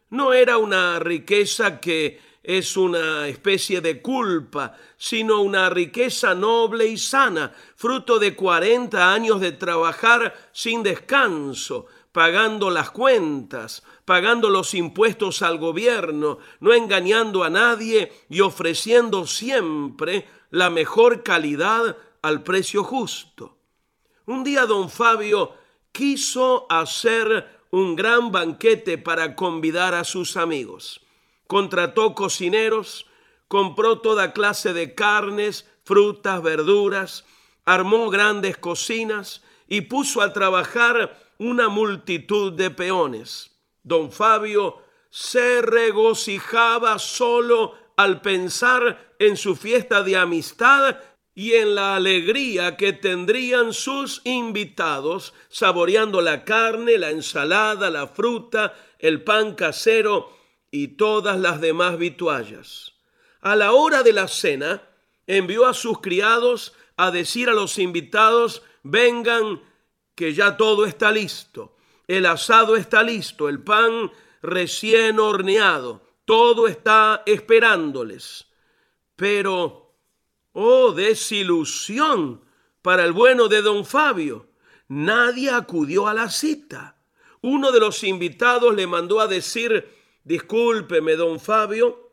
No era una riqueza que es una especie de culpa, sino una riqueza noble y sana, fruto de 40 años de trabajar sin descanso, pagando las cuentas, pagando los impuestos al gobierno, no engañando a nadie y ofreciendo siempre la mejor calidad al precio justo. Un día don Fabio quiso hacer un gran banquete para convidar a sus amigos contrató cocineros, compró toda clase de carnes, frutas, verduras, armó grandes cocinas y puso a trabajar una multitud de peones. Don Fabio se regocijaba solo al pensar en su fiesta de amistad y en la alegría que tendrían sus invitados saboreando la carne, la ensalada, la fruta, el pan casero y todas las demás vituallas. A la hora de la cena, envió a sus criados a decir a los invitados, vengan, que ya todo está listo. El asado está listo, el pan recién horneado, todo está esperándoles. Pero, oh, desilusión para el bueno de don Fabio. Nadie acudió a la cita. Uno de los invitados le mandó a decir, discúlpeme, don Fabio,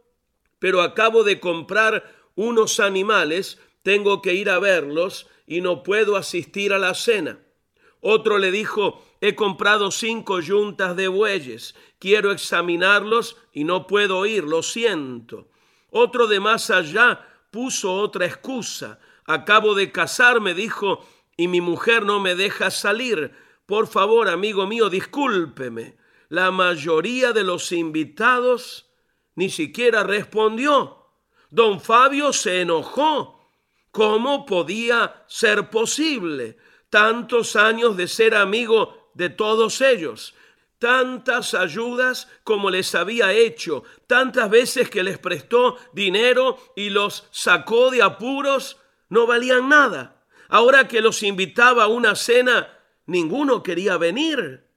pero acabo de comprar unos animales, tengo que ir a verlos y no puedo asistir a la cena. Otro le dijo, he comprado cinco yuntas de bueyes, quiero examinarlos y no puedo ir, lo siento. Otro de más allá puso otra excusa, acabo de casarme, dijo, y mi mujer no me deja salir. Por favor, amigo mío, discúlpeme. La mayoría de los invitados ni siquiera respondió. Don Fabio se enojó. ¿Cómo podía ser posible? Tantos años de ser amigo de todos ellos, tantas ayudas como les había hecho, tantas veces que les prestó dinero y los sacó de apuros, no valían nada. Ahora que los invitaba a una cena, ninguno quería venir.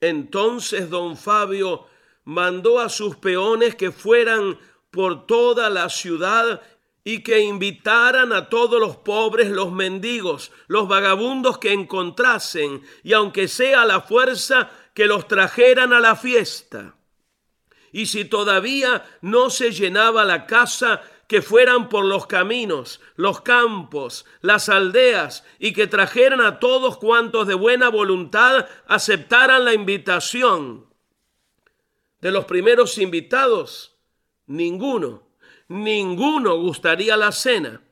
Entonces don Fabio mandó a sus peones que fueran por toda la ciudad y que invitaran a todos los pobres, los mendigos, los vagabundos que encontrasen, y aunque sea a la fuerza, que los trajeran a la fiesta. Y si todavía no se llenaba la casa, que fueran por los caminos, los campos, las aldeas, y que trajeran a todos cuantos de buena voluntad aceptaran la invitación. De los primeros invitados, ninguno ninguno gustaría la cena.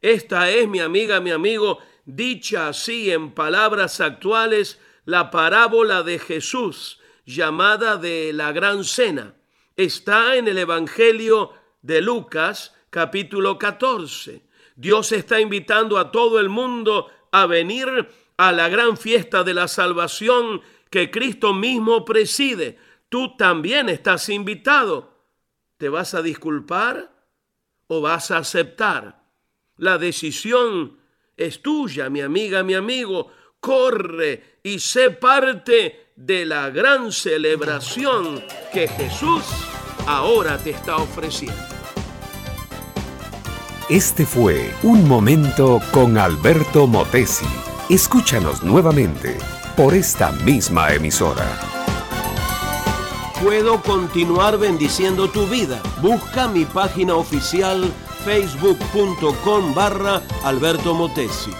Esta es, mi amiga, mi amigo, dicha así en palabras actuales, la parábola de Jesús, llamada de la gran cena. Está en el Evangelio de Lucas, capítulo 14. Dios está invitando a todo el mundo a venir a la gran fiesta de la salvación que Cristo mismo preside. Tú también estás invitado. ¿Te vas a disculpar o vas a aceptar? La decisión es tuya, mi amiga, mi amigo. Corre y sé parte de la gran celebración que Jesús ahora te está ofreciendo. Este fue Un Momento con Alberto Motesi. Escúchanos nuevamente por esta misma emisora puedo continuar bendiciendo tu vida. Busca mi página oficial facebook.com barra Alberto Motesi.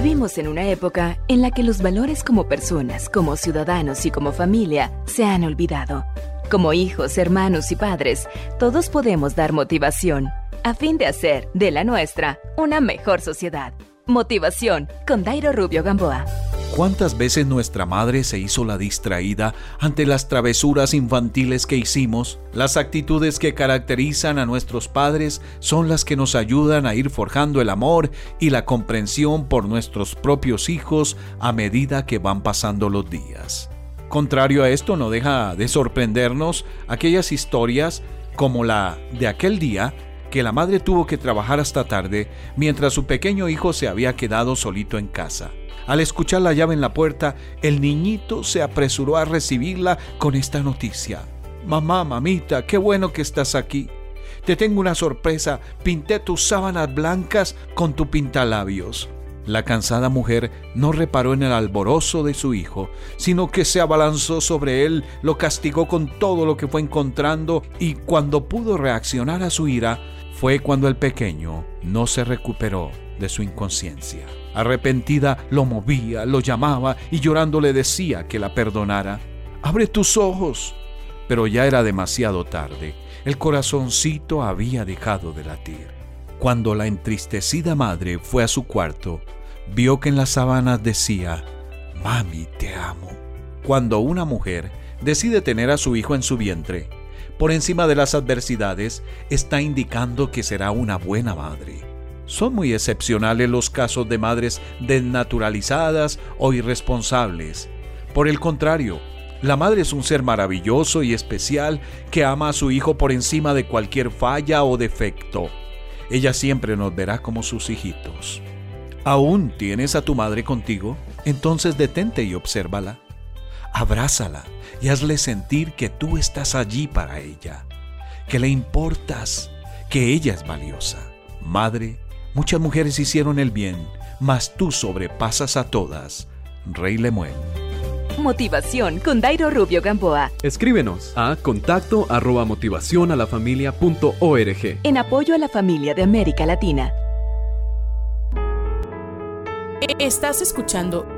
Vivimos en una época en la que los valores como personas, como ciudadanos y como familia se han olvidado. Como hijos, hermanos y padres, todos podemos dar motivación a fin de hacer de la nuestra una mejor sociedad. Motivación con Dairo Rubio Gamboa. ¿Cuántas veces nuestra madre se hizo la distraída ante las travesuras infantiles que hicimos? Las actitudes que caracterizan a nuestros padres son las que nos ayudan a ir forjando el amor y la comprensión por nuestros propios hijos a medida que van pasando los días. Contrario a esto, no deja de sorprendernos aquellas historias como la de aquel día que la madre tuvo que trabajar hasta tarde mientras su pequeño hijo se había quedado solito en casa. Al escuchar la llave en la puerta, el niñito se apresuró a recibirla con esta noticia. Mamá, mamita, qué bueno que estás aquí. Te tengo una sorpresa, pinté tus sábanas blancas con tu pintalabios. La cansada mujer no reparó en el alborozo de su hijo, sino que se abalanzó sobre él, lo castigó con todo lo que fue encontrando y cuando pudo reaccionar a su ira, fue cuando el pequeño no se recuperó de su inconsciencia. Arrepentida lo movía, lo llamaba y llorando le decía que la perdonara. Abre tus ojos. Pero ya era demasiado tarde. El corazoncito había dejado de latir. Cuando la entristecida madre fue a su cuarto, vio que en las sábanas decía, Mami, te amo. Cuando una mujer decide tener a su hijo en su vientre, por encima de las adversidades, está indicando que será una buena madre. Son muy excepcionales los casos de madres desnaturalizadas o irresponsables. Por el contrario, la madre es un ser maravilloso y especial que ama a su hijo por encima de cualquier falla o defecto. Ella siempre nos verá como sus hijitos. ¿Aún tienes a tu madre contigo? Entonces detente y obsérvala. Abrázala y hazle sentir que tú estás allí para ella, que le importas, que ella es valiosa. Madre, muchas mujeres hicieron el bien, mas tú sobrepasas a todas. Rey Lemuel. Motivación con Dairo Rubio Gamboa. Escríbenos a contacto arroba motivación a la familia punto org. En apoyo a la familia de América Latina. Estás escuchando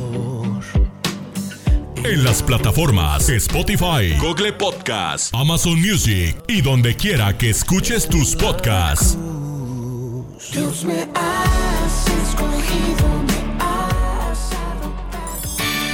En las plataformas Spotify, Google Podcast, Amazon Music y donde quiera que escuches tus podcasts. Dios me has escogido,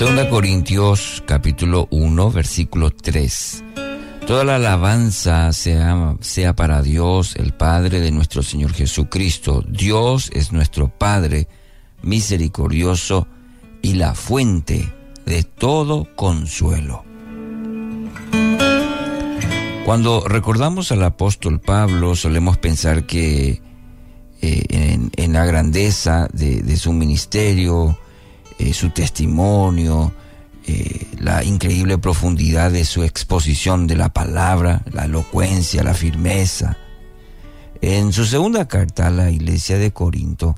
Segunda Corintios capítulo 1 versículo 3. Toda la alabanza sea, sea para Dios, el Padre de nuestro Señor Jesucristo. Dios es nuestro Padre misericordioso y la fuente de todo consuelo. Cuando recordamos al apóstol Pablo solemos pensar que eh, en, la grandeza de, de su ministerio, eh, su testimonio, eh, la increíble profundidad de su exposición de la palabra, la elocuencia, la firmeza. En su segunda carta a la iglesia de Corinto,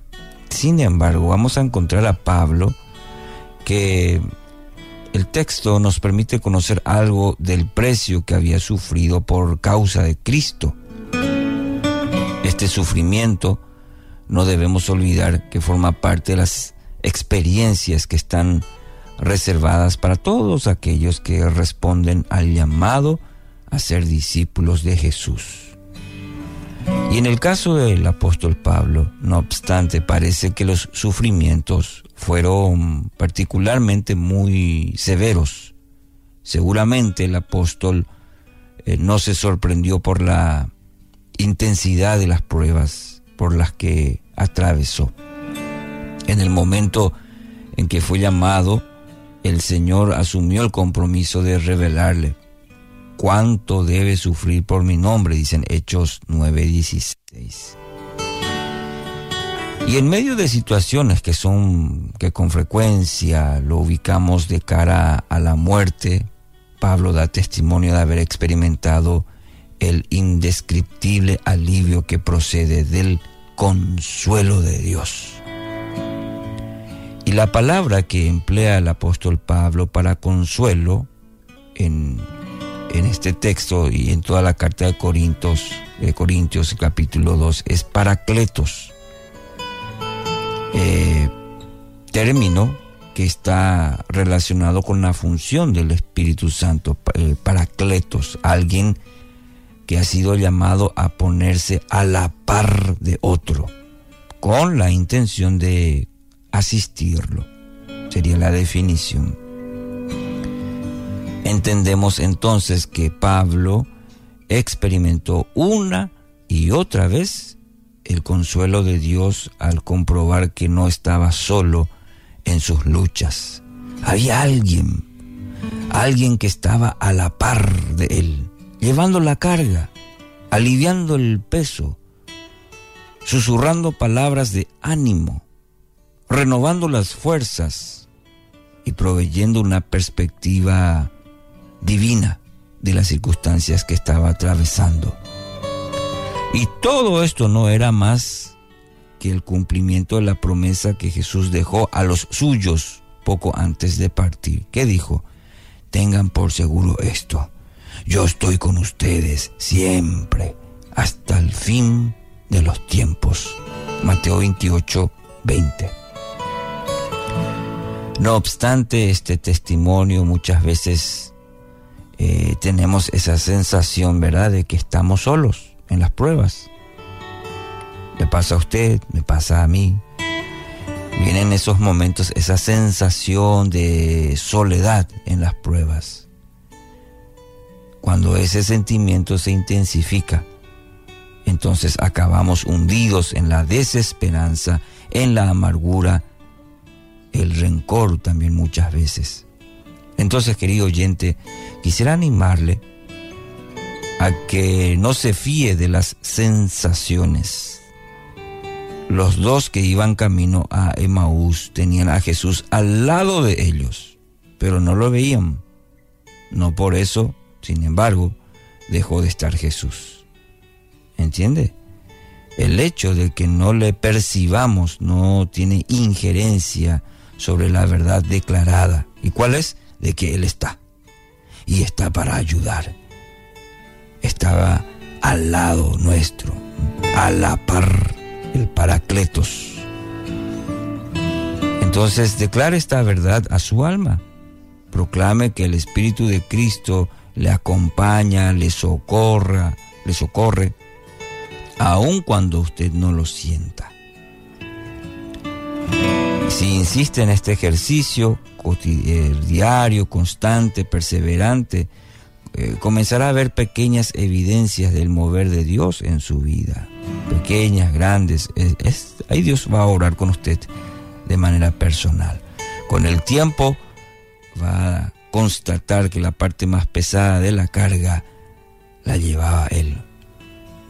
sin embargo, vamos a encontrar a Pablo que el texto nos permite conocer algo del precio que había sufrido por causa de Cristo. Este sufrimiento no debemos olvidar que forma parte de las experiencias que están reservadas para todos aquellos que responden al llamado a ser discípulos de Jesús. Y en el caso del apóstol Pablo, no obstante, parece que los sufrimientos fueron particularmente muy severos. Seguramente el apóstol eh, no se sorprendió por la intensidad de las pruebas por las que atravesó. En el momento en que fue llamado, el Señor asumió el compromiso de revelarle cuánto debe sufrir por mi nombre, dicen Hechos 9:16. Y en medio de situaciones que son que con frecuencia lo ubicamos de cara a la muerte, Pablo da testimonio de haber experimentado el indescriptible alivio que procede del consuelo de Dios. Y la palabra que emplea el apóstol Pablo para consuelo en, en este texto y en toda la carta de Corintios, Corintios capítulo 2 es paracletos. Eh, término que está relacionado con la función del Espíritu Santo, eh, paracletos, alguien que ha sido llamado a ponerse a la par de otro, con la intención de asistirlo. Sería la definición. Entendemos entonces que Pablo experimentó una y otra vez el consuelo de Dios al comprobar que no estaba solo en sus luchas. Había alguien, alguien que estaba a la par de él, llevando la carga, aliviando el peso, susurrando palabras de ánimo, renovando las fuerzas, y proveyendo una perspectiva divina de las circunstancias que estaba atravesando. Y todo esto no era más que el cumplimiento de la promesa que Jesús dejó a los suyos poco antes de partir. ¿Qué dijo? Tengan por seguro esto. Yo estoy con ustedes siempre, hasta el fin de los tiempos. Mateo 28, 20. No obstante este testimonio, muchas veces eh, tenemos esa sensación, ¿verdad?, de que estamos solos en las pruebas. Le pasa a usted, me pasa a mí. Vienen esos momentos, esa sensación de soledad en las pruebas. Cuando ese sentimiento se intensifica, entonces acabamos hundidos en la desesperanza, en la amargura, el rencor también muchas veces. Entonces, querido oyente, quisiera animarle a que no se fíe de las sensaciones. Los dos que iban camino a Emaús tenían a Jesús al lado de ellos, pero no lo veían. No por eso, sin embargo, dejó de estar Jesús. ¿Entiende? El hecho de que no le percibamos no tiene injerencia sobre la verdad declarada. ¿Y cuál es? De que Él está. Y está para ayudar estaba al lado nuestro, a la par, el Paracletos. Entonces declare esta verdad a su alma. Proclame que el Espíritu de Cristo le acompaña, le socorra, le socorre, aun cuando usted no lo sienta. Si insiste en este ejercicio eh, diario, constante, perseverante, eh, comenzará a ver pequeñas evidencias del mover de Dios en su vida. Pequeñas, grandes. ahí Dios va a orar con usted de manera personal. Con el tiempo va a constatar que la parte más pesada de la carga la llevaba Él.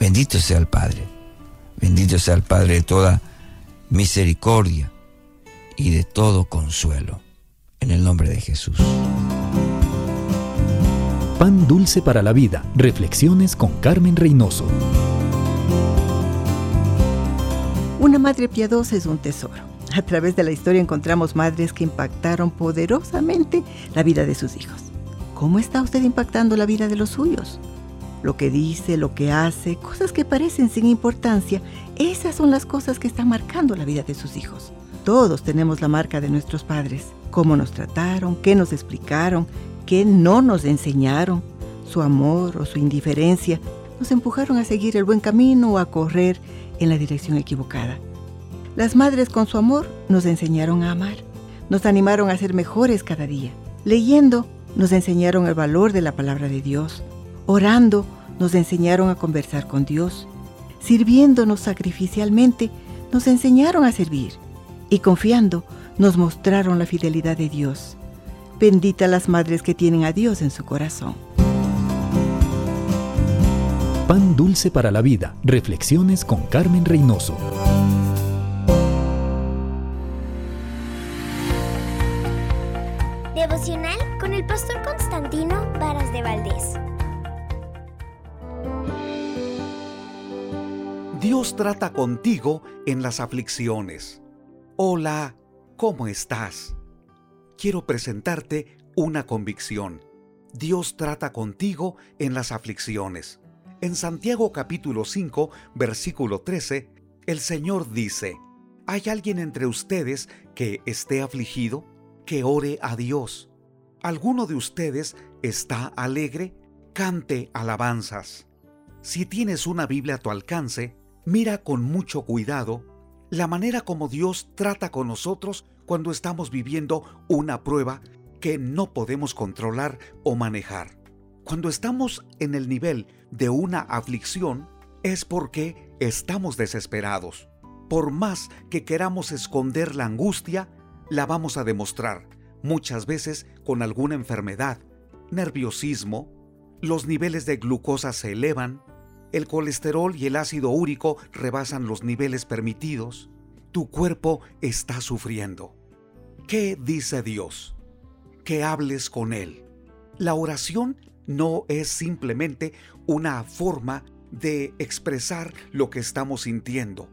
Bendito sea el Padre. Bendito sea el Padre de toda misericordia y de todo consuelo. En el nombre de Jesús. Pan Dulce para la Vida. Reflexiones con Carmen Reynoso. Una madre piadosa es un tesoro. A través de la historia encontramos madres que impactaron poderosamente la vida de sus hijos. ¿Cómo está usted impactando la vida de los suyos? Lo que dice, lo que hace, cosas que parecen sin importancia, esas son las cosas que están marcando la vida de sus hijos. Todos tenemos la marca de nuestros padres. Cómo nos trataron, qué nos explicaron, que no nos enseñaron, su amor o su indiferencia, nos empujaron a seguir el buen camino o a correr en la dirección equivocada. Las madres con su amor nos enseñaron a amar, nos animaron a ser mejores cada día. Leyendo nos enseñaron el valor de la palabra de Dios. Orando nos enseñaron a conversar con Dios. Sirviéndonos sacrificialmente nos enseñaron a servir. Y confiando nos mostraron la fidelidad de Dios. Bendita las madres que tienen a Dios en su corazón. Pan dulce para la vida. Reflexiones con Carmen Reynoso. Devocional con el pastor Constantino Varas de Valdés. Dios trata contigo en las aflicciones. Hola, ¿cómo estás? quiero presentarte una convicción. Dios trata contigo en las aflicciones. En Santiago capítulo 5, versículo 13, el Señor dice, ¿hay alguien entre ustedes que esté afligido? Que ore a Dios. ¿Alguno de ustedes está alegre? Cante alabanzas. Si tienes una Biblia a tu alcance, mira con mucho cuidado la manera como Dios trata con nosotros cuando estamos viviendo una prueba que no podemos controlar o manejar. Cuando estamos en el nivel de una aflicción es porque estamos desesperados. Por más que queramos esconder la angustia, la vamos a demostrar, muchas veces con alguna enfermedad, nerviosismo, los niveles de glucosa se elevan, el colesterol y el ácido úrico rebasan los niveles permitidos, tu cuerpo está sufriendo. ¿Qué dice Dios? que hables con Él. La oración no es simplemente una forma de expresar lo que estamos sintiendo.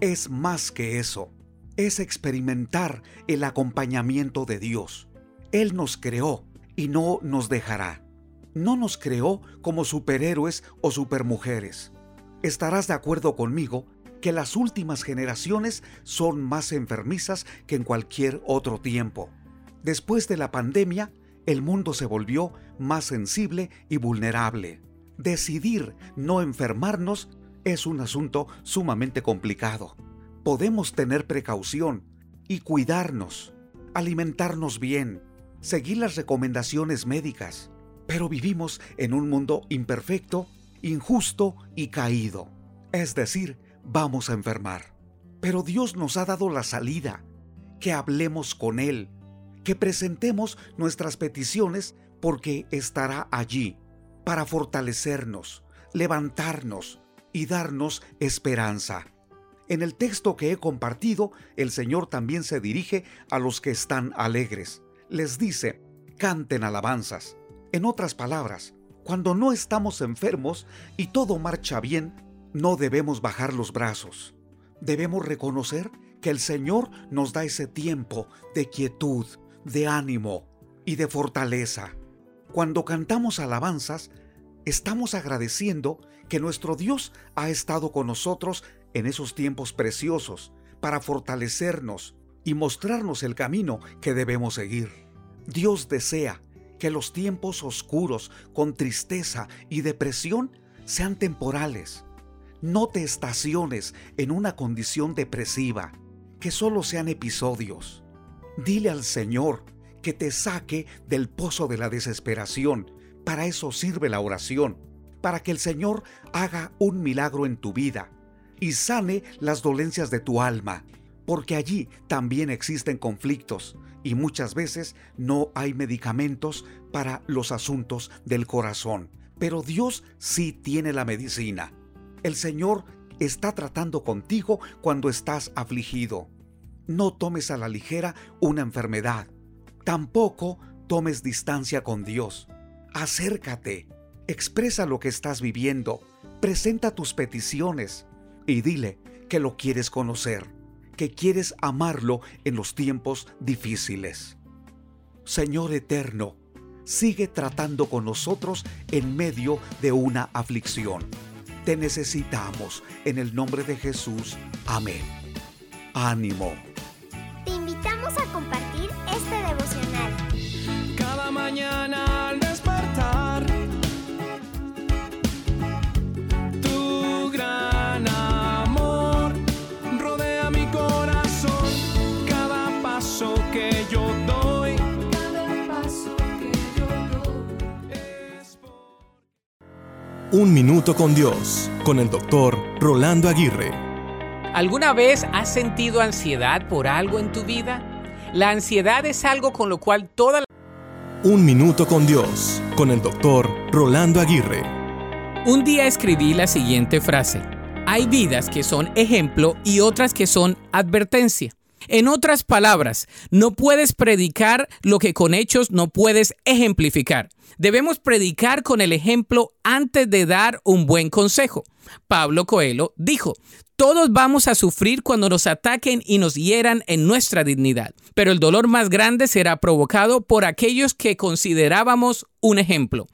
Es más que eso. Es experimentar el acompañamiento de Dios. Él nos creó y no nos dejará. No nos creó como superhéroes o supermujeres. Estarás de acuerdo conmigo que las últimas generaciones son más enfermizas que en cualquier otro tiempo. Después de la pandemia, el mundo se volvió más sensible y vulnerable. Decidir no enfermarnos es un asunto sumamente complicado. Podemos tener precaución y cuidarnos, alimentarnos bien, seguir las recomendaciones médicas, pero vivimos en un mundo imperfecto, injusto y caído. Es decir, vamos a enfermar. Pero Dios nos ha dado la salida, que hablemos con Él, que presentemos nuestras peticiones porque estará allí para fortalecernos, levantarnos y darnos esperanza. En el texto que he compartido, el Señor también se dirige a los que están alegres. Les dice, canten alabanzas. En otras palabras, cuando no estamos enfermos y todo marcha bien, no debemos bajar los brazos. Debemos reconocer que el Señor nos da ese tiempo de quietud, de ánimo y de fortaleza. Cuando cantamos alabanzas, estamos agradeciendo que nuestro Dios ha estado con nosotros en esos tiempos preciosos para fortalecernos y mostrarnos el camino que debemos seguir. Dios desea que los tiempos oscuros con tristeza y depresión sean temporales no te estaciones en una condición depresiva, que solo sean episodios. Dile al Señor que te saque del pozo de la desesperación. Para eso sirve la oración, para que el Señor haga un milagro en tu vida y sane las dolencias de tu alma, porque allí también existen conflictos y muchas veces no hay medicamentos para los asuntos del corazón. Pero Dios sí tiene la medicina. El Señor está tratando contigo cuando estás afligido. No tomes a la ligera una enfermedad. Tampoco tomes distancia con Dios. Acércate, expresa lo que estás viviendo, presenta tus peticiones y dile que lo quieres conocer, que quieres amarlo en los tiempos difíciles. Señor eterno, sigue tratando con nosotros en medio de una aflicción te necesitamos. En el nombre de Jesús. Amén. Ánimo. Te invitamos a compartir este devocional. Cada mañana Un minuto con Dios, con el doctor Rolando Aguirre. ¿Alguna vez has sentido ansiedad por algo en tu vida? La ansiedad es algo con lo cual toda la... Un minuto con Dios, con el doctor Rolando Aguirre. Un día escribí la siguiente frase. Hay vidas que son ejemplo y otras que son advertencia. En otras palabras, no puedes predicar lo que con hechos no puedes ejemplificar. Debemos predicar con el ejemplo antes de dar un buen consejo. Pablo Coelho dijo, todos vamos a sufrir cuando nos ataquen y nos hieran en nuestra dignidad, pero el dolor más grande será provocado por aquellos que considerábamos un ejemplo.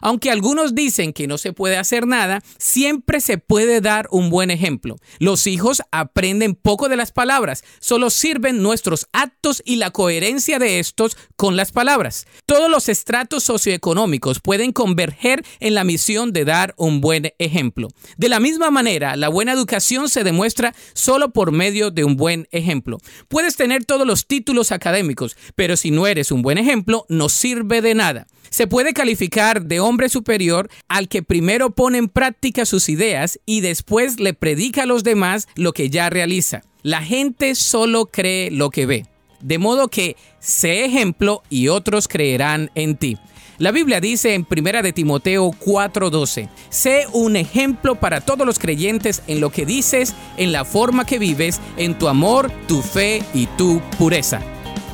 Aunque algunos dicen que no se puede hacer nada, siempre se puede dar un buen ejemplo. Los hijos aprenden poco de las palabras, solo sirven nuestros actos y la coherencia de estos con las palabras. Todos los estratos socioeconómicos pueden converger en la misión de dar un buen ejemplo. De la misma manera, la buena educación se demuestra solo por medio de un buen ejemplo. Puedes tener todos los títulos académicos, pero si no eres un buen ejemplo, no sirve de nada. Se puede calificar de hombre superior al que primero pone en práctica sus ideas y después le predica a los demás lo que ya realiza. La gente solo cree lo que ve. De modo que sé ejemplo y otros creerán en ti. La Biblia dice en 1 de Timoteo 4:12, sé un ejemplo para todos los creyentes en lo que dices, en la forma que vives, en tu amor, tu fe y tu pureza.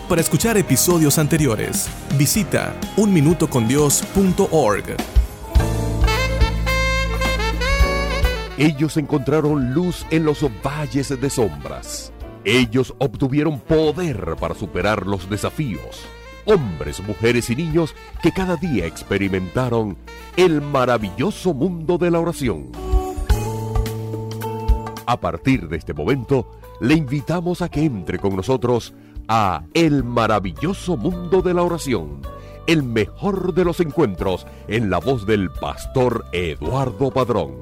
Para escuchar episodios anteriores, visita unminutocondios.org. Ellos encontraron luz en los valles de sombras. Ellos obtuvieron poder para superar los desafíos. Hombres, mujeres y niños que cada día experimentaron el maravilloso mundo de la oración. A partir de este momento, le invitamos a que entre con nosotros a El maravilloso mundo de la oración, el mejor de los encuentros en la voz del pastor Eduardo Padrón.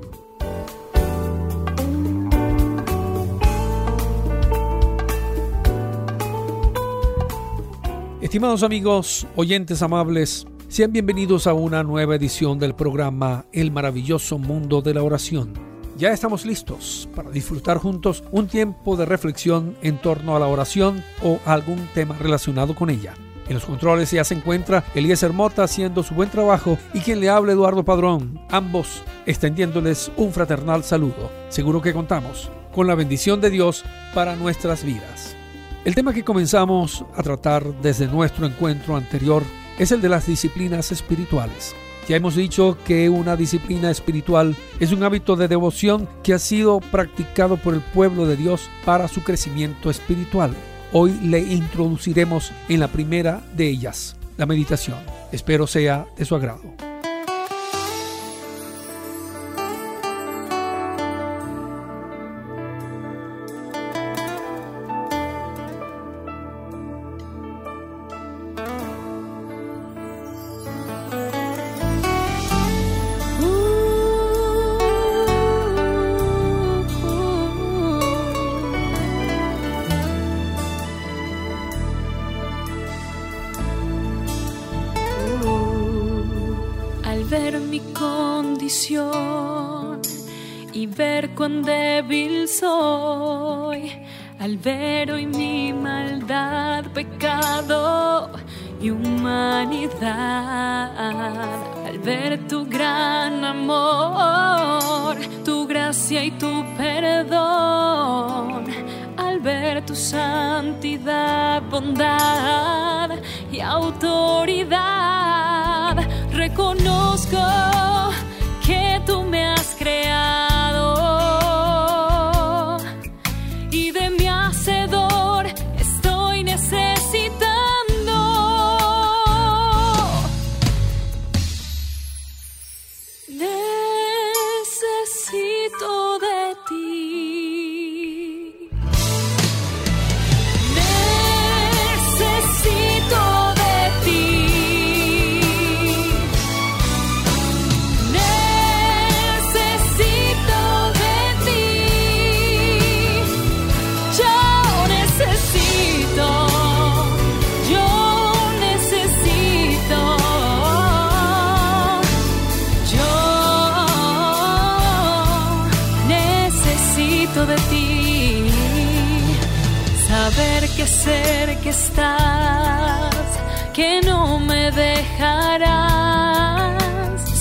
Estimados amigos, oyentes amables, sean bienvenidos a una nueva edición del programa El maravilloso mundo de la oración. Ya estamos listos para disfrutar juntos un tiempo de reflexión en torno a la oración o algún tema relacionado con ella. En los controles ya se encuentra Eliezer Mota haciendo su buen trabajo y quien le habla Eduardo Padrón, ambos extendiéndoles un fraternal saludo. Seguro que contamos con la bendición de Dios para nuestras vidas. El tema que comenzamos a tratar desde nuestro encuentro anterior es el de las disciplinas espirituales. Ya hemos dicho que una disciplina espiritual es un hábito de devoción que ha sido practicado por el pueblo de Dios para su crecimiento espiritual. Hoy le introduciremos en la primera de ellas, la meditación. Espero sea de su agrado. Al ver hoy mi maldad, pecado y humanidad, al ver tu gran amor, tu gracia y tu perdón, al ver tu santidad, bondad y autoridad, reconozco dejarás.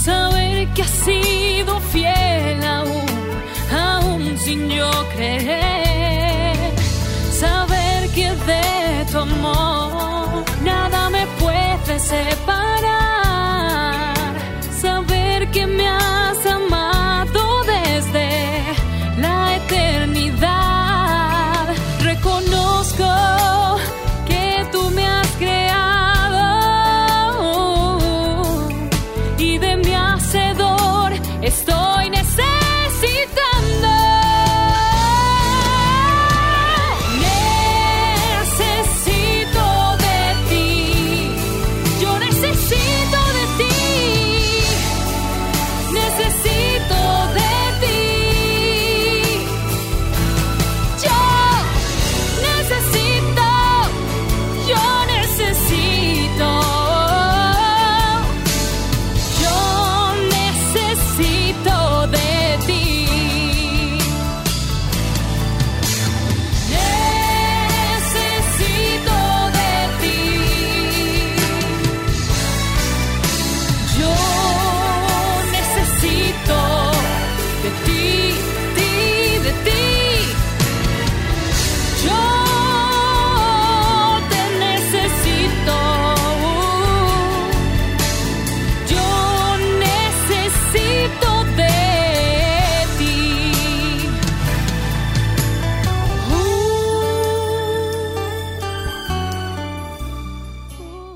Saber que has sido fiel aún, aún sin yo creer.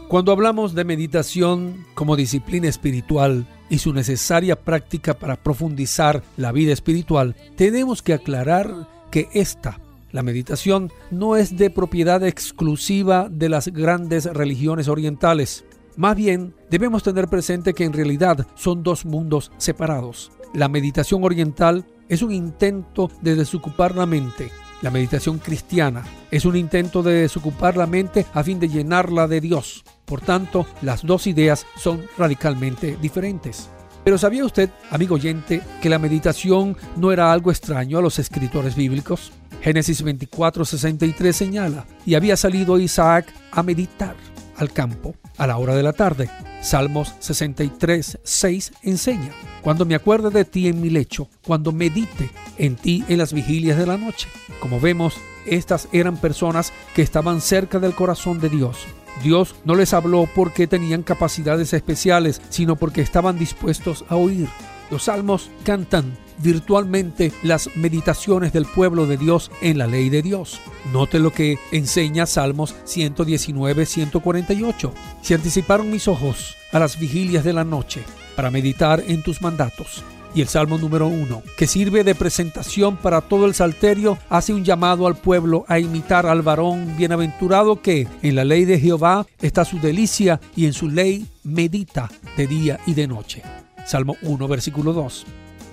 Cuando hablamos de meditación como disciplina espiritual y su necesaria práctica para profundizar la vida espiritual, tenemos que aclarar que esta, la meditación, no es de propiedad exclusiva de las grandes religiones orientales. Más bien, debemos tener presente que en realidad son dos mundos separados. La meditación oriental es un intento de desocupar la mente. La meditación cristiana es un intento de desocupar la mente a fin de llenarla de Dios. Por tanto, las dos ideas son radicalmente diferentes. Pero ¿sabía usted, amigo oyente, que la meditación no era algo extraño a los escritores bíblicos? Génesis 24:63 señala, y había salido Isaac a meditar al campo a la hora de la tarde. Salmos 63:6 enseña, cuando me acuerde de ti en mi lecho, cuando medite en ti en las vigilias de la noche. Como vemos, estas eran personas que estaban cerca del corazón de Dios. Dios no les habló porque tenían capacidades especiales, sino porque estaban dispuestos a oír. Los salmos cantan virtualmente las meditaciones del pueblo de Dios en la ley de Dios. Note lo que enseña Salmos 119-148. Se anticiparon mis ojos a las vigilias de la noche para meditar en tus mandatos. Y el Salmo número 1, que sirve de presentación para todo el salterio, hace un llamado al pueblo a imitar al varón bienaventurado que en la ley de Jehová está su delicia y en su ley medita de día y de noche. Salmo 1, versículo 2.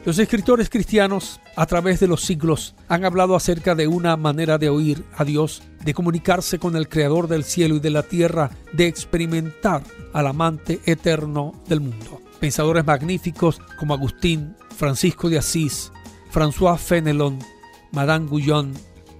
Los escritores cristianos a través de los siglos han hablado acerca de una manera de oír a Dios, de comunicarse con el Creador del cielo y de la tierra, de experimentar al amante eterno del mundo. Pensadores magníficos como Agustín, Francisco de Asís, François Fenelon, Madame Guyon,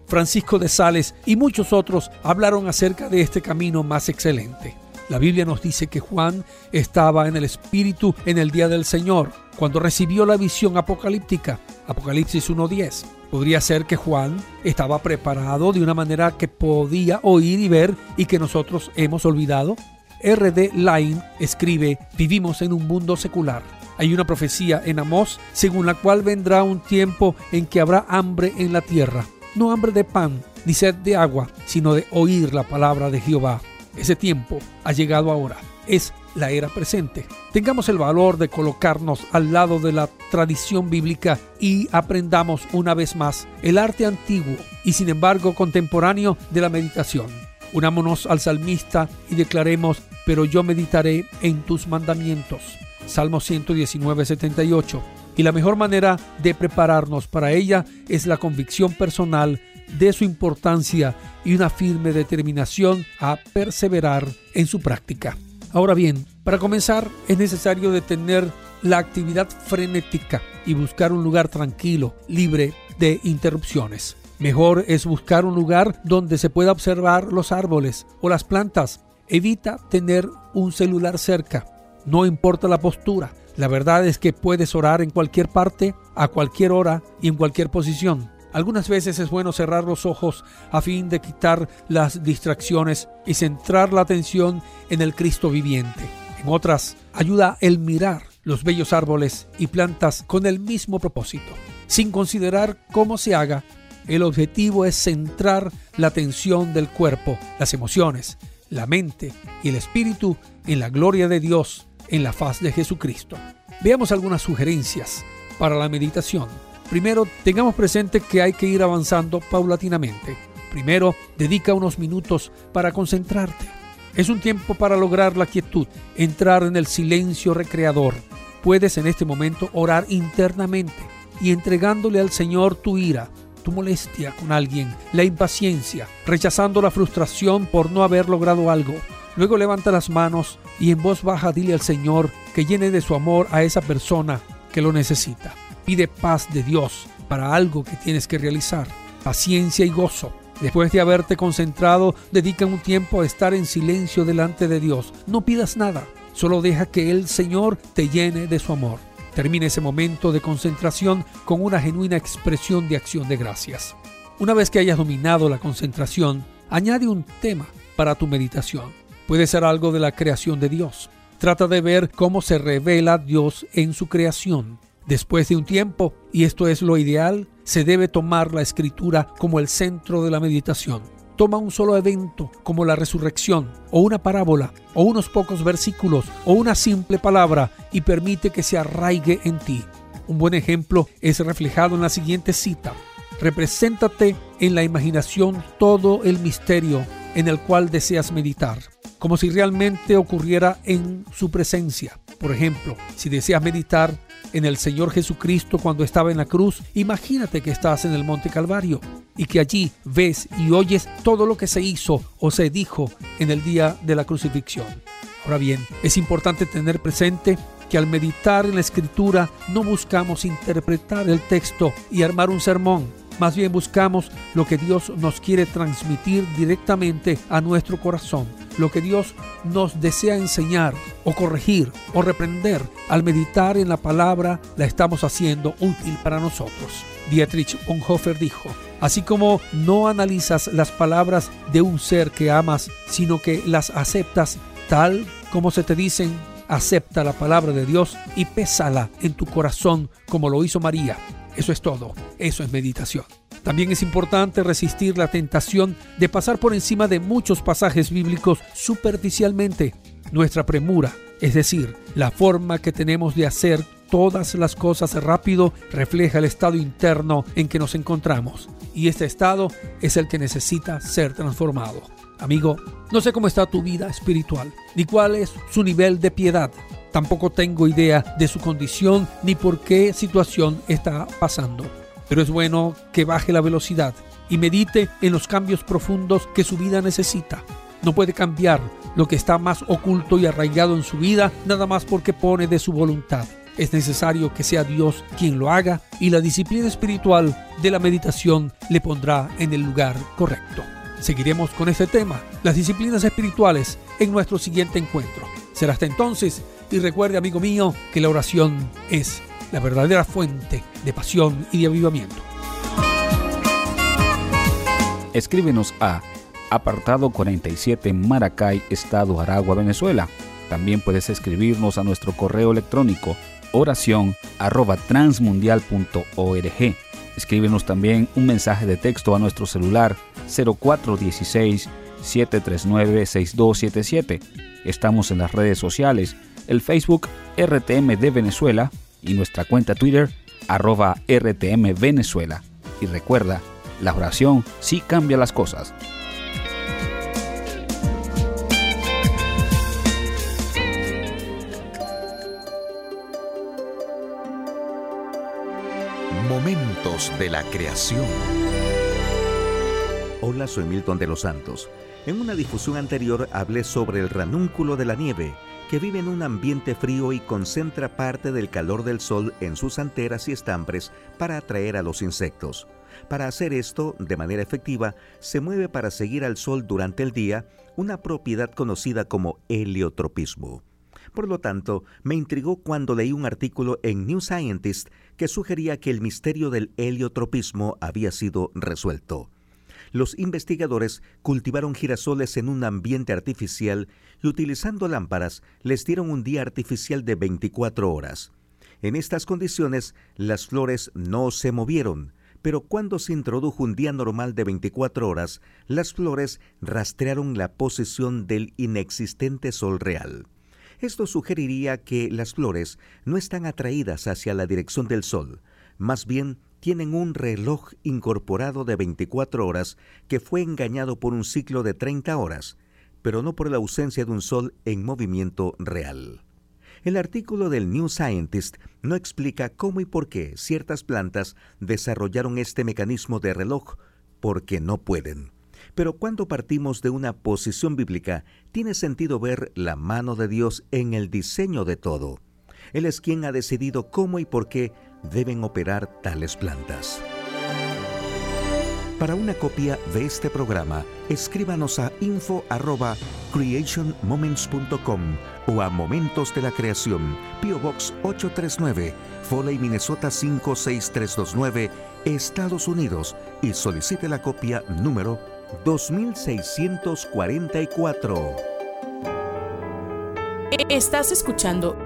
Francisco de Sales y muchos otros hablaron acerca de este camino más excelente. La Biblia nos dice que Juan estaba en el Espíritu en el día del Señor, cuando recibió la visión apocalíptica. Apocalipsis 1.10. Podría ser que Juan estaba preparado de una manera que podía oír y ver y que nosotros hemos olvidado. R.D. Line escribe, vivimos en un mundo secular. Hay una profecía en Amós según la cual vendrá un tiempo en que habrá hambre en la tierra. No hambre de pan, ni sed de agua, sino de oír la palabra de Jehová. Ese tiempo ha llegado ahora. Es la era presente. Tengamos el valor de colocarnos al lado de la tradición bíblica y aprendamos una vez más el arte antiguo y sin embargo contemporáneo de la meditación. Unámonos al salmista y declaremos, pero yo meditaré en tus mandamientos. Salmo 119, 78. Y la mejor manera de prepararnos para ella es la convicción personal de su importancia y una firme determinación a perseverar en su práctica. Ahora bien, para comenzar es necesario detener la actividad frenética y buscar un lugar tranquilo, libre de interrupciones. Mejor es buscar un lugar donde se pueda observar los árboles o las plantas. Evita tener un celular cerca. No importa la postura. La verdad es que puedes orar en cualquier parte, a cualquier hora y en cualquier posición. Algunas veces es bueno cerrar los ojos a fin de quitar las distracciones y centrar la atención en el Cristo viviente. En otras, ayuda el mirar los bellos árboles y plantas con el mismo propósito. Sin considerar cómo se haga, el objetivo es centrar la atención del cuerpo, las emociones, la mente y el espíritu en la gloria de Dios en la faz de Jesucristo. Veamos algunas sugerencias para la meditación. Primero, tengamos presente que hay que ir avanzando paulatinamente. Primero, dedica unos minutos para concentrarte. Es un tiempo para lograr la quietud, entrar en el silencio recreador. Puedes en este momento orar internamente y entregándole al Señor tu ira, tu molestia con alguien, la impaciencia, rechazando la frustración por no haber logrado algo. Luego levanta las manos y en voz baja dile al Señor que llene de su amor a esa persona que lo necesita. Pide paz de Dios para algo que tienes que realizar, paciencia y gozo. Después de haberte concentrado, dedica un tiempo a estar en silencio delante de Dios. No pidas nada, solo deja que el Señor te llene de su amor. Termina ese momento de concentración con una genuina expresión de acción de gracias. Una vez que hayas dominado la concentración, añade un tema para tu meditación. Puede ser algo de la creación de Dios. Trata de ver cómo se revela Dios en su creación. Después de un tiempo, y esto es lo ideal, se debe tomar la escritura como el centro de la meditación. Toma un solo evento como la resurrección o una parábola o unos pocos versículos o una simple palabra y permite que se arraigue en ti. Un buen ejemplo es reflejado en la siguiente cita. Represéntate en la imaginación todo el misterio en el cual deseas meditar, como si realmente ocurriera en su presencia. Por ejemplo, si deseas meditar en el Señor Jesucristo cuando estaba en la cruz, imagínate que estás en el Monte Calvario y que allí ves y oyes todo lo que se hizo o se dijo en el día de la crucifixión. Ahora bien, es importante tener presente que al meditar en la escritura no buscamos interpretar el texto y armar un sermón, más bien buscamos lo que Dios nos quiere transmitir directamente a nuestro corazón, lo que Dios nos desea enseñar o corregir o reprender. Al meditar en la palabra la estamos haciendo útil para nosotros. Dietrich Bonhoeffer dijo, así como no analizas las palabras de un ser que amas, sino que las aceptas tal como se te dicen, acepta la palabra de Dios y pésala en tu corazón como lo hizo María. Eso es todo, eso es meditación. También es importante resistir la tentación de pasar por encima de muchos pasajes bíblicos superficialmente. Nuestra premura, es decir, la forma que tenemos de hacer todas las cosas rápido, refleja el estado interno en que nos encontramos. Y este estado es el que necesita ser transformado. Amigo, no sé cómo está tu vida espiritual, ni cuál es su nivel de piedad. Tampoco tengo idea de su condición ni por qué situación está pasando. Pero es bueno que baje la velocidad y medite en los cambios profundos que su vida necesita. No puede cambiar lo que está más oculto y arraigado en su vida nada más porque pone de su voluntad. Es necesario que sea Dios quien lo haga y la disciplina espiritual de la meditación le pondrá en el lugar correcto. Seguiremos con este tema, las disciplinas espirituales, en nuestro siguiente encuentro. Será hasta entonces y recuerde, amigo mío, que la oración es la verdadera fuente de pasión y de avivamiento. Escríbenos a apartado 47 Maracay, Estado Aragua, Venezuela. También puedes escribirnos a nuestro correo electrónico oración arroba transmundial.org. Escríbenos también un mensaje de texto a nuestro celular 0416 739 6277. Estamos en las redes sociales el Facebook RTM de Venezuela y nuestra cuenta Twitter arroba RTM Venezuela. Y recuerda, la oración sí cambia las cosas. Momentos de la creación. Hola, soy Milton de los Santos. En una difusión anterior hablé sobre el ranúnculo de la nieve que vive en un ambiente frío y concentra parte del calor del sol en sus anteras y estambres para atraer a los insectos. Para hacer esto de manera efectiva, se mueve para seguir al sol durante el día, una propiedad conocida como heliotropismo. Por lo tanto, me intrigó cuando leí un artículo en New Scientist que sugería que el misterio del heliotropismo había sido resuelto los investigadores cultivaron girasoles en un ambiente artificial y utilizando lámparas les dieron un día artificial de 24 horas. En estas condiciones las flores no se movieron, pero cuando se introdujo un día normal de 24 horas, las flores rastrearon la posición del inexistente sol real. Esto sugeriría que las flores no están atraídas hacia la dirección del sol, más bien tienen un reloj incorporado de 24 horas que fue engañado por un ciclo de 30 horas, pero no por la ausencia de un sol en movimiento real. El artículo del New Scientist no explica cómo y por qué ciertas plantas desarrollaron este mecanismo de reloj, porque no pueden. Pero cuando partimos de una posición bíblica, tiene sentido ver la mano de Dios en el diseño de todo. Él es quien ha decidido cómo y por qué deben operar tales plantas. Para una copia de este programa, escríbanos a info@creationmoments.com o a Momentos de la Creación, PO Box 839, Foley, Minnesota 56329, Estados Unidos y solicite la copia número 2644. Estás escuchando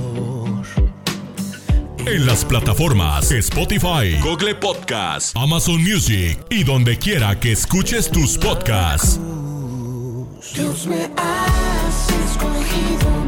En las plataformas Spotify, Google Podcast, Amazon Music y donde quiera que escuches tus podcasts. Dios me has escogido,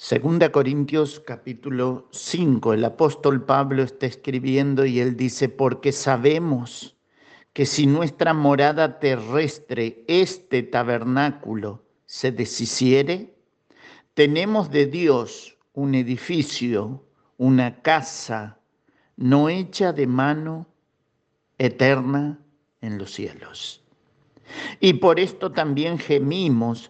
2 Corintios capítulo 5. El apóstol Pablo está escribiendo y él dice, porque sabemos que si nuestra morada terrestre, este tabernáculo, se deshiciere, tenemos de Dios un edificio, una casa no hecha de mano, eterna en los cielos. Y por esto también gemimos,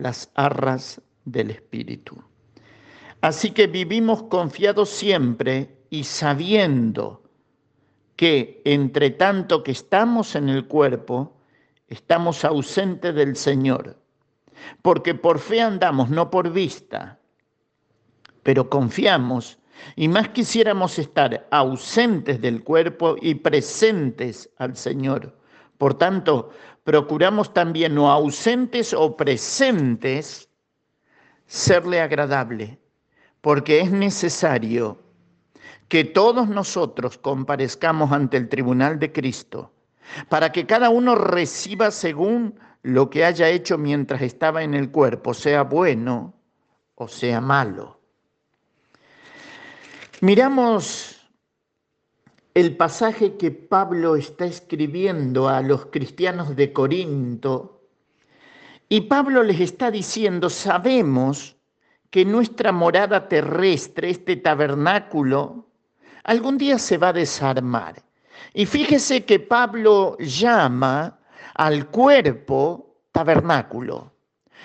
las arras del Espíritu. Así que vivimos confiados siempre y sabiendo que entre tanto que estamos en el cuerpo, estamos ausentes del Señor. Porque por fe andamos, no por vista, pero confiamos y más quisiéramos estar ausentes del cuerpo y presentes al Señor. Por tanto, procuramos también no ausentes o presentes serle agradable, porque es necesario que todos nosotros comparezcamos ante el tribunal de Cristo, para que cada uno reciba según lo que haya hecho mientras estaba en el cuerpo, sea bueno o sea malo. Miramos el pasaje que Pablo está escribiendo a los cristianos de Corinto y Pablo les está diciendo, sabemos que nuestra morada terrestre, este tabernáculo, algún día se va a desarmar. Y fíjese que Pablo llama al cuerpo tabernáculo.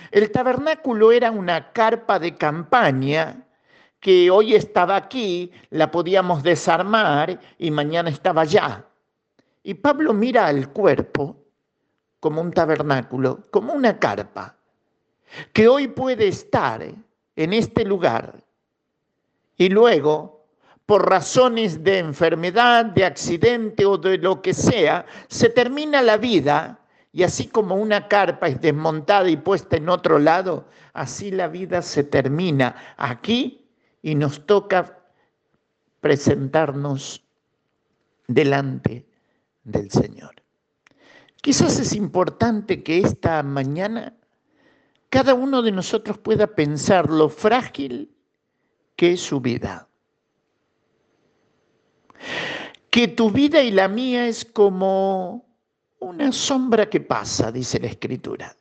El tabernáculo era una carpa de campaña que hoy estaba aquí, la podíamos desarmar y mañana estaba allá. Y Pablo mira al cuerpo como un tabernáculo, como una carpa, que hoy puede estar en este lugar y luego, por razones de enfermedad, de accidente o de lo que sea, se termina la vida y así como una carpa es desmontada y puesta en otro lado, así la vida se termina aquí y nos toca presentarnos delante del Señor. Quizás es importante que esta mañana cada uno de nosotros pueda pensar lo frágil que es su vida. Que tu vida y la mía es como una sombra que pasa, dice la Escritura.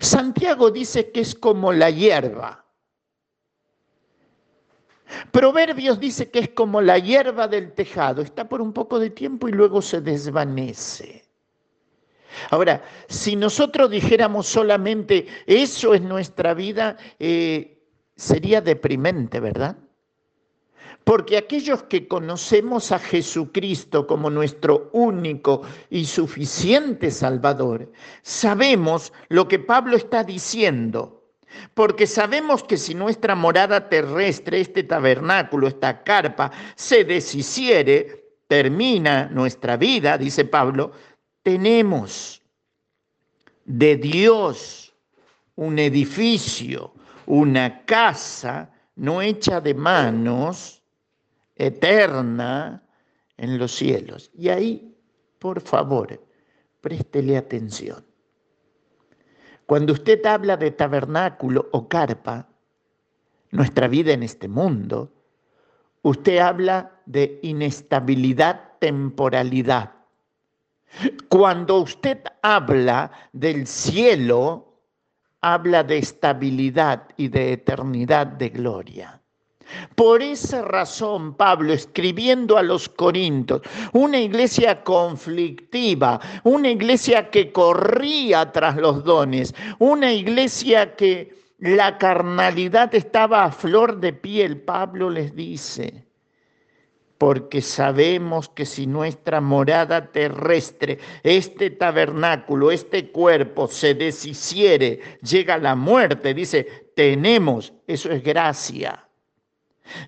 Santiago dice que es como la hierba Proverbios dice que es como la hierba del tejado, está por un poco de tiempo y luego se desvanece. Ahora, si nosotros dijéramos solamente eso es nuestra vida, eh, sería deprimente, ¿verdad? Porque aquellos que conocemos a Jesucristo como nuestro único y suficiente Salvador, sabemos lo que Pablo está diciendo porque sabemos que si nuestra morada terrestre, este tabernáculo, esta carpa, se deshiciere, termina nuestra vida, dice Pablo, tenemos de Dios un edificio, una casa no hecha de manos, eterna en los cielos. Y ahí, por favor, préstele atención. Cuando usted habla de tabernáculo o carpa, nuestra vida en este mundo, usted habla de inestabilidad, temporalidad. Cuando usted habla del cielo, habla de estabilidad y de eternidad de gloria. Por esa razón, Pablo, escribiendo a los Corintios, una iglesia conflictiva, una iglesia que corría tras los dones, una iglesia que la carnalidad estaba a flor de piel, Pablo les dice, porque sabemos que si nuestra morada terrestre, este tabernáculo, este cuerpo se deshiciere, llega la muerte, dice, tenemos, eso es gracia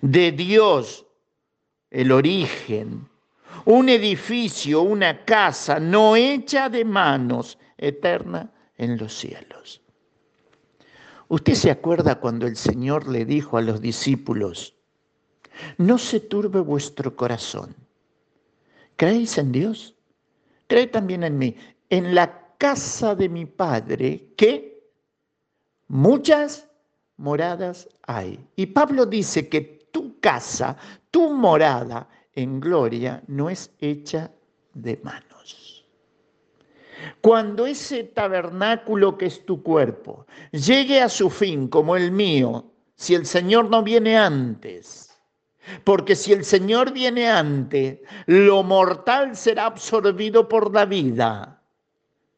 de Dios el origen, un edificio, una casa no hecha de manos, eterna en los cielos. ¿Usted se acuerda cuando el Señor le dijo a los discípulos, no se turbe vuestro corazón? ¿Creéis en Dios? Cree también en mí. En la casa de mi Padre, que muchas moradas hay. Y Pablo dice que tu casa, tu morada en gloria no es hecha de manos. Cuando ese tabernáculo que es tu cuerpo llegue a su fin como el mío, si el Señor no viene antes, porque si el Señor viene antes, lo mortal será absorbido por la vida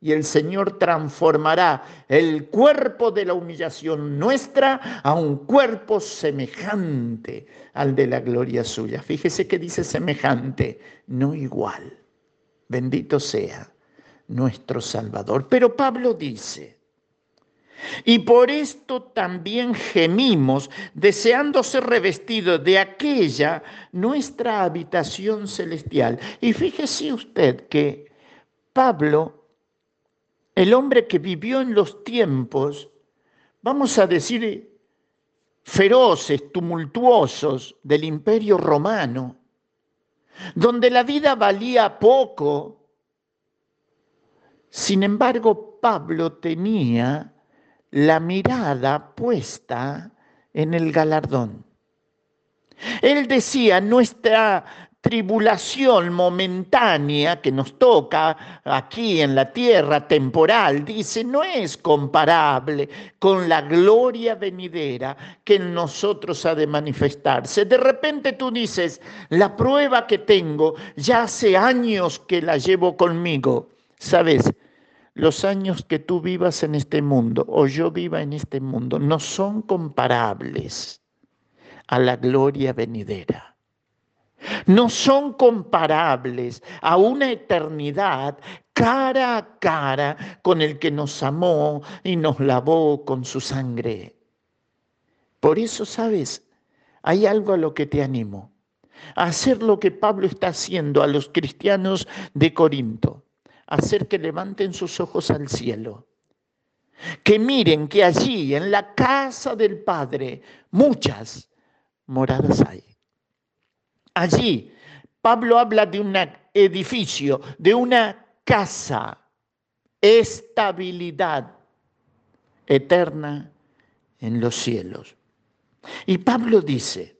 y el Señor transformará el cuerpo de la humillación nuestra a un cuerpo semejante al de la gloria suya. Fíjese que dice semejante, no igual. Bendito sea nuestro Salvador. Pero Pablo dice, y por esto también gemimos, deseando ser revestidos de aquella nuestra habitación celestial. Y fíjese usted que Pablo el hombre que vivió en los tiempos, vamos a decir, feroces, tumultuosos del imperio romano, donde la vida valía poco. Sin embargo, Pablo tenía la mirada puesta en el galardón. Él decía, nuestra tribulación momentánea que nos toca aquí en la tierra, temporal, dice, no es comparable con la gloria venidera que en nosotros ha de manifestarse. De repente tú dices, la prueba que tengo, ya hace años que la llevo conmigo. ¿Sabes? Los años que tú vivas en este mundo o yo viva en este mundo no son comparables a la gloria venidera no son comparables a una eternidad cara a cara con el que nos amó y nos lavó con su sangre. Por eso, sabes, hay algo a lo que te animo, a hacer lo que Pablo está haciendo a los cristianos de Corinto, hacer que levanten sus ojos al cielo, que miren que allí en la casa del Padre muchas moradas hay. Allí Pablo habla de un edificio, de una casa, estabilidad eterna en los cielos. Y Pablo dice,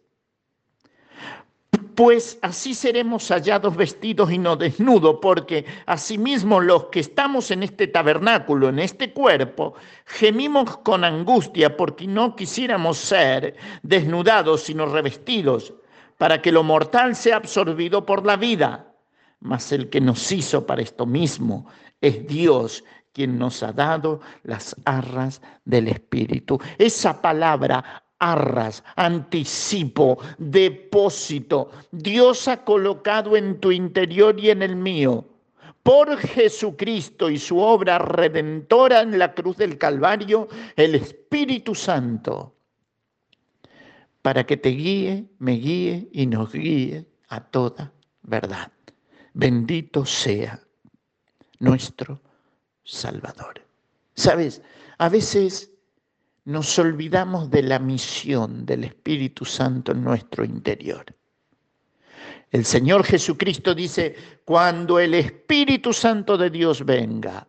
pues así seremos hallados vestidos y no desnudos, porque asimismo los que estamos en este tabernáculo, en este cuerpo, gemimos con angustia porque no quisiéramos ser desnudados, sino revestidos para que lo mortal sea absorbido por la vida. Mas el que nos hizo para esto mismo es Dios quien nos ha dado las arras del Espíritu. Esa palabra arras, anticipo, depósito, Dios ha colocado en tu interior y en el mío por Jesucristo y su obra redentora en la cruz del Calvario, el Espíritu Santo para que te guíe, me guíe y nos guíe a toda verdad. Bendito sea nuestro Salvador. Sabes, a veces nos olvidamos de la misión del Espíritu Santo en nuestro interior. El Señor Jesucristo dice, cuando el Espíritu Santo de Dios venga,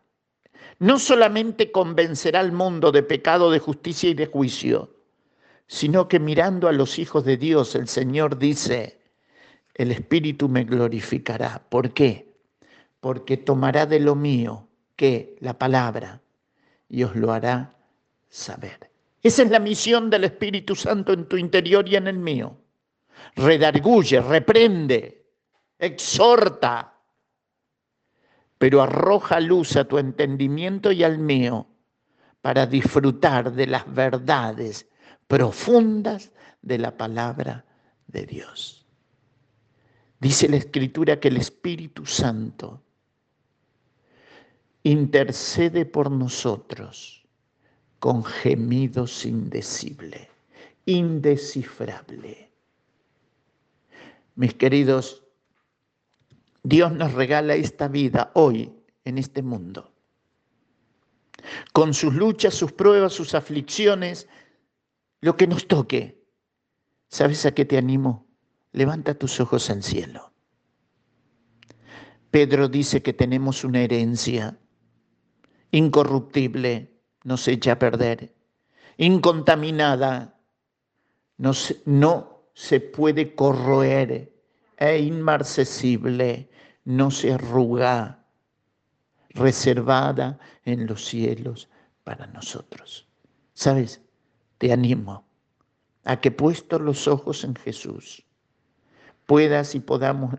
no solamente convencerá al mundo de pecado, de justicia y de juicio, sino que mirando a los hijos de Dios, el Señor dice, el Espíritu me glorificará. ¿Por qué? Porque tomará de lo mío, que la palabra, y os lo hará saber. Esa es la misión del Espíritu Santo en tu interior y en el mío. Redarguye, reprende, exhorta, pero arroja luz a tu entendimiento y al mío para disfrutar de las verdades profundas de la palabra de Dios. Dice la Escritura que el Espíritu Santo intercede por nosotros con gemidos indecibles, indescifrable. Mis queridos, Dios nos regala esta vida hoy en este mundo. Con sus luchas, sus pruebas, sus aflicciones, lo que nos toque. ¿Sabes a qué te animo? Levanta tus ojos al cielo. Pedro dice que tenemos una herencia incorruptible, no se echa a perder, incontaminada, no se, puede corroer, e inmarcesible, no se arruga, reservada en los cielos para nosotros. ¿Sabes? Te animo a que puestos los ojos en Jesús, puedas y podamos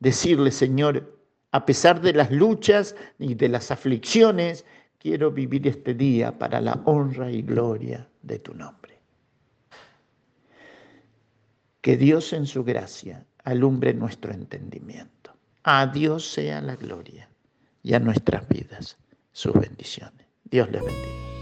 decirle, Señor, a pesar de las luchas y de las aflicciones, quiero vivir este día para la honra y gloria de tu nombre. Que Dios en su gracia alumbre nuestro entendimiento. A Dios sea la gloria y a nuestras vidas sus bendiciones. Dios les bendiga.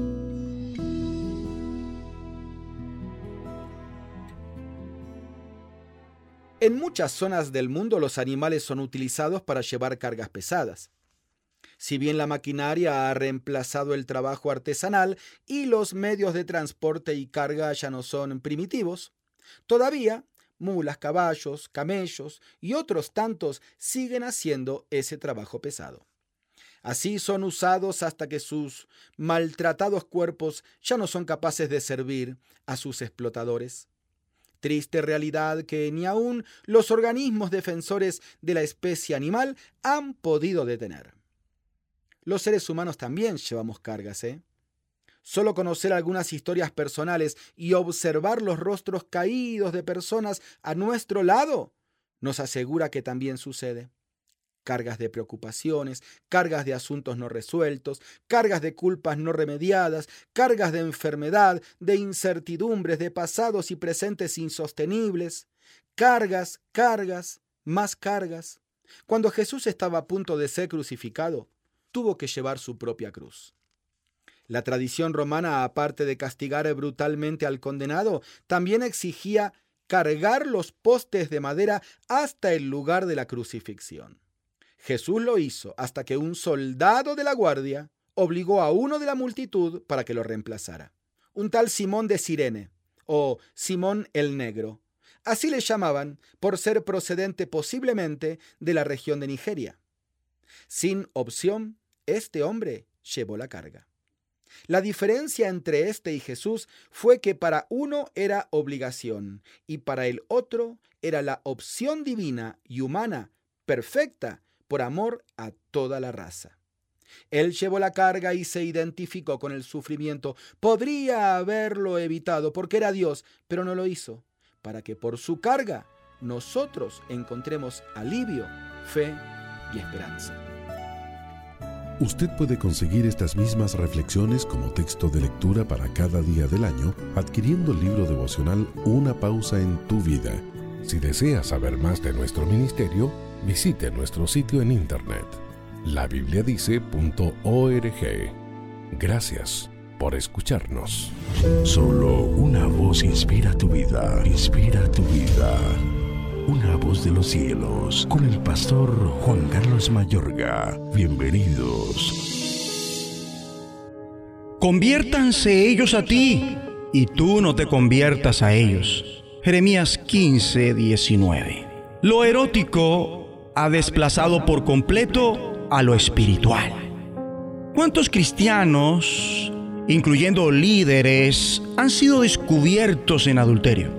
En muchas zonas del mundo los animales son utilizados para llevar cargas pesadas. Si bien la maquinaria ha reemplazado el trabajo artesanal y los medios de transporte y carga ya no son primitivos, todavía mulas, caballos, camellos y otros tantos siguen haciendo ese trabajo pesado. Así son usados hasta que sus maltratados cuerpos ya no son capaces de servir a sus explotadores. Triste realidad que ni aun los organismos defensores de la especie animal han podido detener. Los seres humanos también llevamos cargas, ¿eh? Solo conocer algunas historias personales y observar los rostros caídos de personas a nuestro lado nos asegura que también sucede. Cargas de preocupaciones, cargas de asuntos no resueltos, cargas de culpas no remediadas, cargas de enfermedad, de incertidumbres, de pasados y presentes insostenibles, cargas, cargas, más cargas. Cuando Jesús estaba a punto de ser crucificado, tuvo que llevar su propia cruz. La tradición romana, aparte de castigar brutalmente al condenado, también exigía cargar los postes de madera hasta el lugar de la crucifixión. Jesús lo hizo hasta que un soldado de la guardia obligó a uno de la multitud para que lo reemplazara. Un tal Simón de Sirene, o Simón el Negro. Así le llamaban por ser procedente posiblemente de la región de Nigeria. Sin opción, este hombre llevó la carga. La diferencia entre este y Jesús fue que para uno era obligación y para el otro era la opción divina y humana, perfecta, por amor a toda la raza. Él llevó la carga y se identificó con el sufrimiento. Podría haberlo evitado porque era Dios, pero no lo hizo, para que por su carga nosotros encontremos alivio, fe y esperanza. Usted puede conseguir estas mismas reflexiones como texto de lectura para cada día del año adquiriendo el libro devocional Una pausa en tu vida Si desea saber más de nuestro ministerio, visite nuestro sitio en internet labibliadice.org. Gracias por escucharnos. Solo una voz inspira tu vida, inspira tu vida. Una voz de los cielos, con el pastor Juan Carlos Mayorga. Bienvenidos. Conviértanse ellos a ti, y tú no te conviertas a ellos. Jeremías 15, 19. Lo erótico ha desplazado por completo a lo espiritual. ¿Cuántos cristianos, incluyendo líderes, han sido descubiertos en adulterio?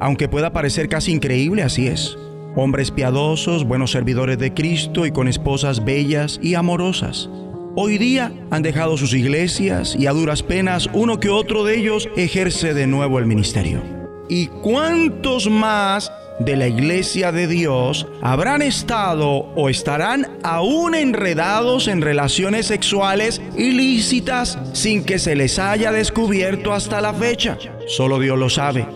Aunque pueda parecer casi increíble, así es. Hombres piadosos, buenos servidores de Cristo y con esposas bellas y amorosas. Hoy día han dejado sus iglesias y a duras penas uno que otro de ellos ejerce de nuevo el ministerio. ¿Y cuántos más de la iglesia de Dios habrán estado o estarán aún enredados en relaciones sexuales ilícitas sin que se les haya descubierto hasta la fecha? Solo Dios lo sabe.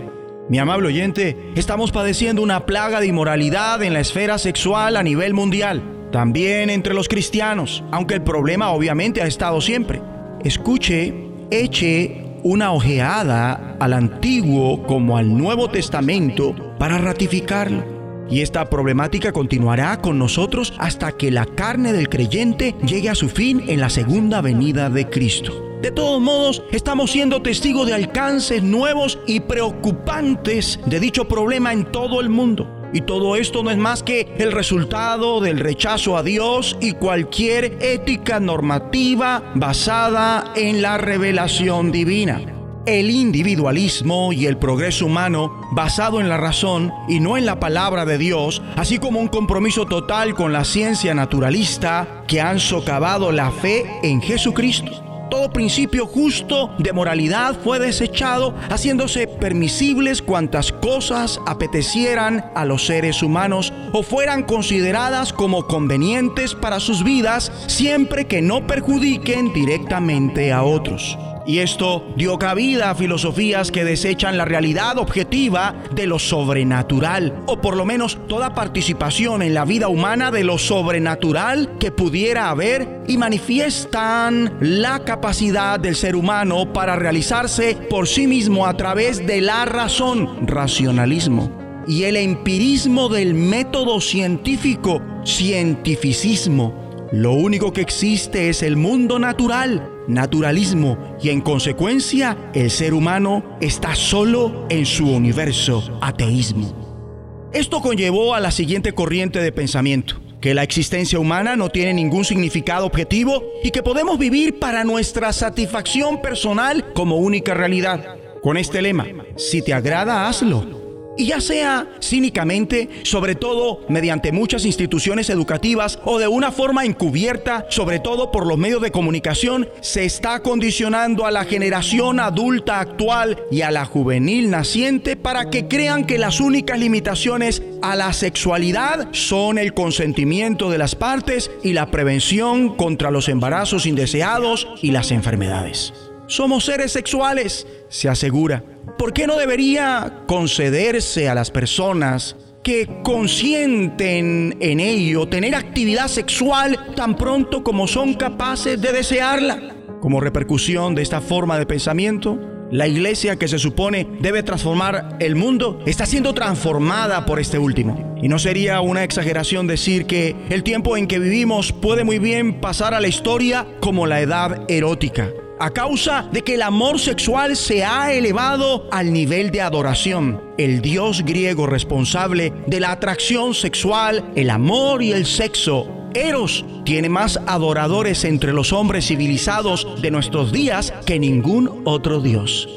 Mi amable oyente, estamos padeciendo una plaga de inmoralidad en la esfera sexual a nivel mundial, también entre los cristianos, aunque el problema obviamente ha estado siempre. Escuche, eche una ojeada al Antiguo como al Nuevo Testamento para ratificarlo. Y esta problemática continuará con nosotros hasta que la carne del creyente llegue a su fin en la segunda venida de Cristo. De todos modos, estamos siendo testigos de alcances nuevos y preocupantes de dicho problema en todo el mundo. Y todo esto no es más que el resultado del rechazo a Dios y cualquier ética normativa basada en la revelación divina. El individualismo y el progreso humano basado en la razón y no en la palabra de Dios, así como un compromiso total con la ciencia naturalista que han socavado la fe en Jesucristo todo principio justo de moralidad fue desechado, haciéndose permisibles cuantas cosas apetecieran a los seres humanos o fueran consideradas como convenientes para sus vidas, siempre que no perjudiquen directamente a otros. Y esto dio cabida a filosofías que desechan la realidad objetiva de lo sobrenatural, o por lo menos toda participación en la vida humana de lo sobrenatural que pudiera haber y manifiestan la capacidad del ser humano para realizarse por sí mismo a través de la razón, racionalismo, y el empirismo del método científico, cientificismo. Lo único que existe es el mundo natural, naturalismo, y en consecuencia el ser humano está solo en su universo, ateísmo. Esto conllevó a la siguiente corriente de pensamiento que la existencia humana no tiene ningún significado objetivo y que podemos vivir para nuestra satisfacción personal como única realidad. Con este lema, si te agrada, hazlo. Y ya sea cínicamente, sobre todo mediante muchas instituciones educativas o de una forma encubierta, sobre todo por los medios de comunicación, se está condicionando a la generación adulta actual y a la juvenil naciente para que crean que las únicas limitaciones a la sexualidad son el consentimiento de las partes y la prevención contra los embarazos indeseados y las enfermedades. Somos seres sexuales, se asegura. ¿Por qué no debería concederse a las personas que consienten en ello tener actividad sexual tan pronto como son capaces de desearla? Como repercusión de esta forma de pensamiento, la iglesia que se supone debe transformar el mundo está siendo transformada por este último. Y no sería una exageración decir que el tiempo en que vivimos puede muy bien pasar a la historia como la edad erótica a causa de que el amor sexual se ha elevado al nivel de adoración. El dios griego responsable de la atracción sexual, el amor y el sexo, Eros, tiene más adoradores entre los hombres civilizados de nuestros días que ningún otro dios.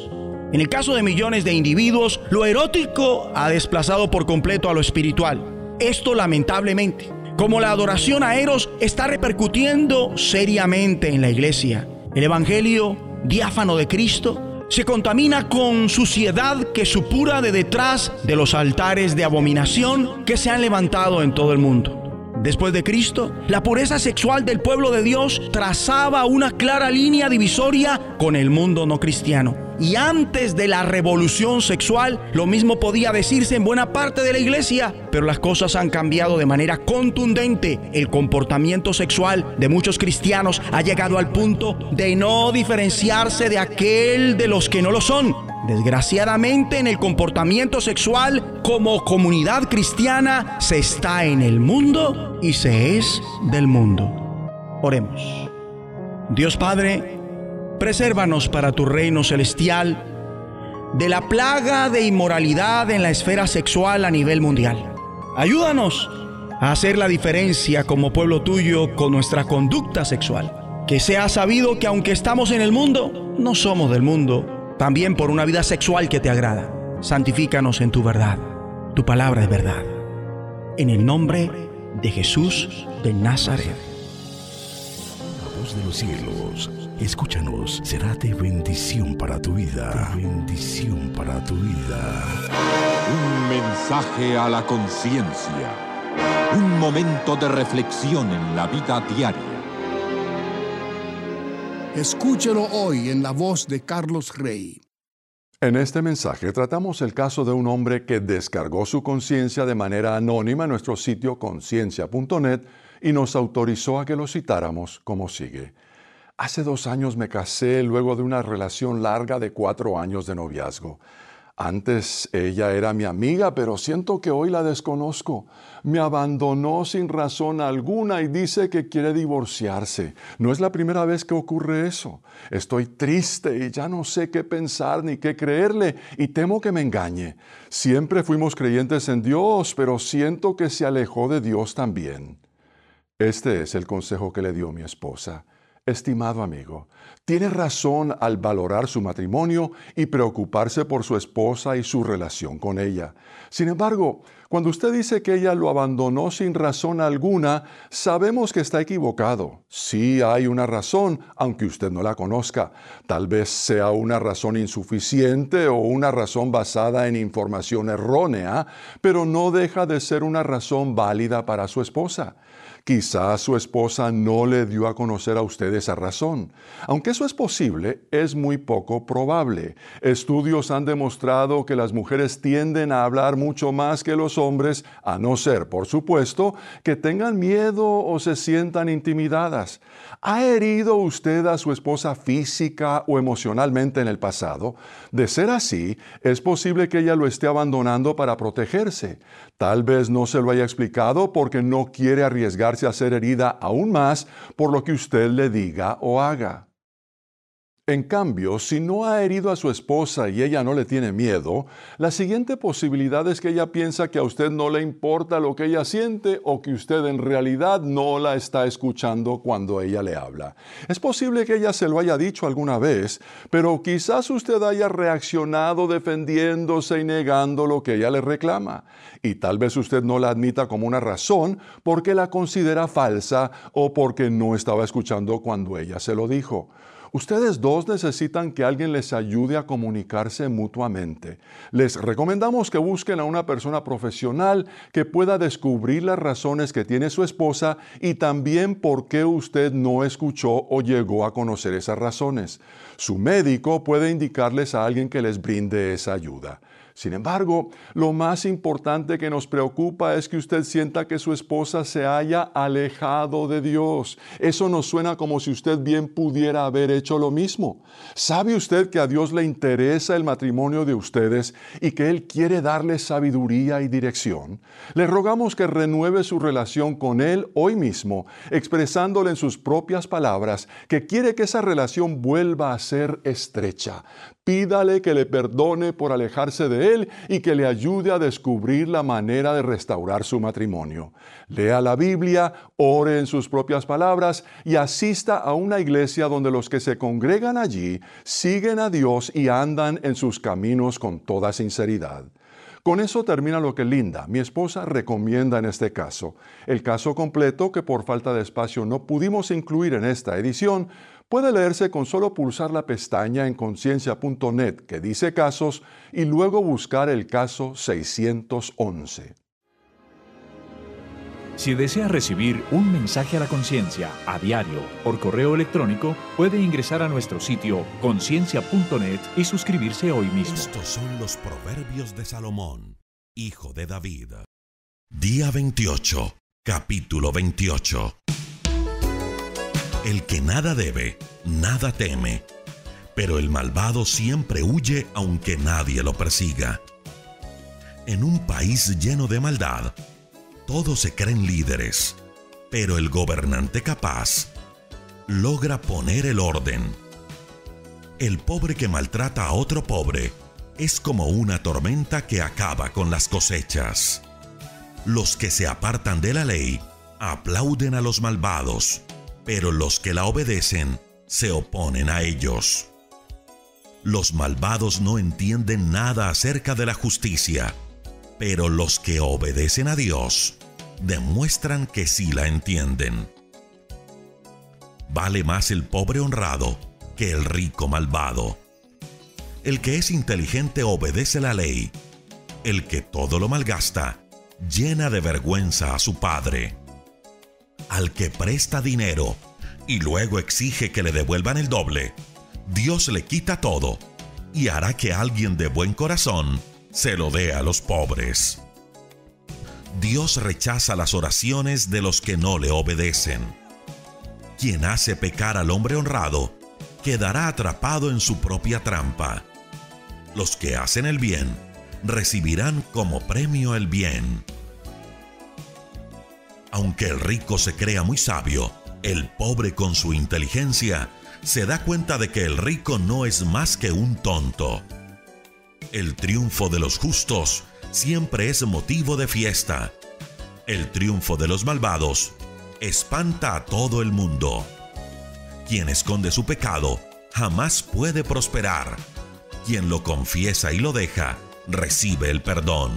En el caso de millones de individuos, lo erótico ha desplazado por completo a lo espiritual. Esto lamentablemente, como la adoración a Eros está repercutiendo seriamente en la iglesia. El Evangelio diáfano de Cristo se contamina con suciedad que supura de detrás de los altares de abominación que se han levantado en todo el mundo. Después de Cristo, la pureza sexual del pueblo de Dios trazaba una clara línea divisoria con el mundo no cristiano. Y antes de la revolución sexual, lo mismo podía decirse en buena parte de la iglesia, pero las cosas han cambiado de manera contundente. El comportamiento sexual de muchos cristianos ha llegado al punto de no diferenciarse de aquel de los que no lo son. Desgraciadamente en el comportamiento sexual como comunidad cristiana se está en el mundo y se es del mundo. Oremos. Dios Padre, Presérvanos para tu reino celestial de la plaga de inmoralidad en la esfera sexual a nivel mundial. Ayúdanos a hacer la diferencia como pueblo tuyo con nuestra conducta sexual. Que sea sabido que aunque estamos en el mundo, no somos del mundo, también por una vida sexual que te agrada. Santifícanos en tu verdad. Tu palabra es verdad. En el nombre de Jesús de Nazaret. La voz de los cielos Escúchanos, será de bendición para tu vida. De bendición para tu vida. Un mensaje a la conciencia. Un momento de reflexión en la vida diaria. Escúchelo hoy en la voz de Carlos Rey. En este mensaje tratamos el caso de un hombre que descargó su conciencia de manera anónima en nuestro sitio conciencia.net y nos autorizó a que lo citáramos como sigue. Hace dos años me casé luego de una relación larga de cuatro años de noviazgo. Antes ella era mi amiga, pero siento que hoy la desconozco. Me abandonó sin razón alguna y dice que quiere divorciarse. No es la primera vez que ocurre eso. Estoy triste y ya no sé qué pensar ni qué creerle y temo que me engañe. Siempre fuimos creyentes en Dios, pero siento que se alejó de Dios también. Este es el consejo que le dio mi esposa. Estimado amigo, tiene razón al valorar su matrimonio y preocuparse por su esposa y su relación con ella. Sin embargo, cuando usted dice que ella lo abandonó sin razón alguna, sabemos que está equivocado. Sí hay una razón, aunque usted no la conozca. Tal vez sea una razón insuficiente o una razón basada en información errónea, pero no deja de ser una razón válida para su esposa. Quizás su esposa no le dio a conocer a usted esa razón. Aunque eso es posible, es muy poco probable. Estudios han demostrado que las mujeres tienden a hablar mucho más que los hombres, a no ser, por supuesto, que tengan miedo o se sientan intimidadas. ¿Ha herido usted a su esposa física o emocionalmente en el pasado? De ser así, es posible que ella lo esté abandonando para protegerse. Tal vez no se lo haya explicado porque no quiere arriesgarse a ser herida aún más por lo que usted le diga o haga. En cambio, si no ha herido a su esposa y ella no le tiene miedo, la siguiente posibilidad es que ella piensa que a usted no le importa lo que ella siente o que usted en realidad no la está escuchando cuando ella le habla. Es posible que ella se lo haya dicho alguna vez, pero quizás usted haya reaccionado defendiéndose y negando lo que ella le reclama. Y tal vez usted no la admita como una razón porque la considera falsa o porque no estaba escuchando cuando ella se lo dijo. Ustedes dos necesitan que alguien les ayude a comunicarse mutuamente. Les recomendamos que busquen a una persona profesional que pueda descubrir las razones que tiene su esposa y también por qué usted no escuchó o llegó a conocer esas razones. Su médico puede indicarles a alguien que les brinde esa ayuda. Sin embargo, lo más importante que nos preocupa es que usted sienta que su esposa se haya alejado de Dios. Eso nos suena como si usted bien pudiera haber hecho lo mismo. ¿Sabe usted que a Dios le interesa el matrimonio de ustedes y que Él quiere darle sabiduría y dirección? Le rogamos que renueve su relación con Él hoy mismo, expresándole en sus propias palabras que quiere que esa relación vuelva a ser estrecha. Pídale que le perdone por alejarse de él y que le ayude a descubrir la manera de restaurar su matrimonio. Lea la Biblia, ore en sus propias palabras y asista a una iglesia donde los que se congregan allí siguen a Dios y andan en sus caminos con toda sinceridad. Con eso termina lo que Linda, mi esposa, recomienda en este caso. El caso completo, que por falta de espacio no pudimos incluir en esta edición, puede leerse con solo pulsar la pestaña en conciencia.net que dice casos y luego buscar el caso 611. Si desea recibir un mensaje a la conciencia a diario por correo electrónico, puede ingresar a nuestro sitio conciencia.net y suscribirse hoy mismo. Estos son los proverbios de Salomón, hijo de David. Día 28, capítulo 28. El que nada debe, nada teme, pero el malvado siempre huye aunque nadie lo persiga. En un país lleno de maldad, todos se creen líderes, pero el gobernante capaz logra poner el orden. El pobre que maltrata a otro pobre es como una tormenta que acaba con las cosechas. Los que se apartan de la ley aplauden a los malvados, pero los que la obedecen se oponen a ellos. Los malvados no entienden nada acerca de la justicia, pero los que obedecen a Dios demuestran que sí la entienden. Vale más el pobre honrado que el rico malvado. El que es inteligente obedece la ley. El que todo lo malgasta llena de vergüenza a su padre. Al que presta dinero y luego exige que le devuelvan el doble, Dios le quita todo y hará que alguien de buen corazón se lo dé a los pobres. Dios rechaza las oraciones de los que no le obedecen. Quien hace pecar al hombre honrado quedará atrapado en su propia trampa. Los que hacen el bien recibirán como premio el bien. Aunque el rico se crea muy sabio, el pobre con su inteligencia se da cuenta de que el rico no es más que un tonto. El triunfo de los justos siempre es motivo de fiesta. El triunfo de los malvados espanta a todo el mundo. Quien esconde su pecado jamás puede prosperar. Quien lo confiesa y lo deja, recibe el perdón.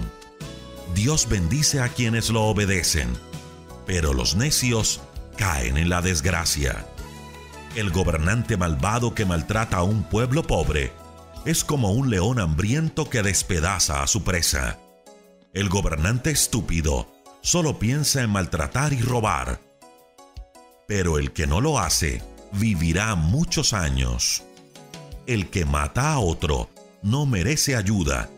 Dios bendice a quienes lo obedecen, pero los necios caen en la desgracia. El gobernante malvado que maltrata a un pueblo pobre es como un león hambriento que despedaza a su presa. El gobernante estúpido solo piensa en maltratar y robar. Pero el que no lo hace vivirá muchos años. El que mata a otro no merece ayuda.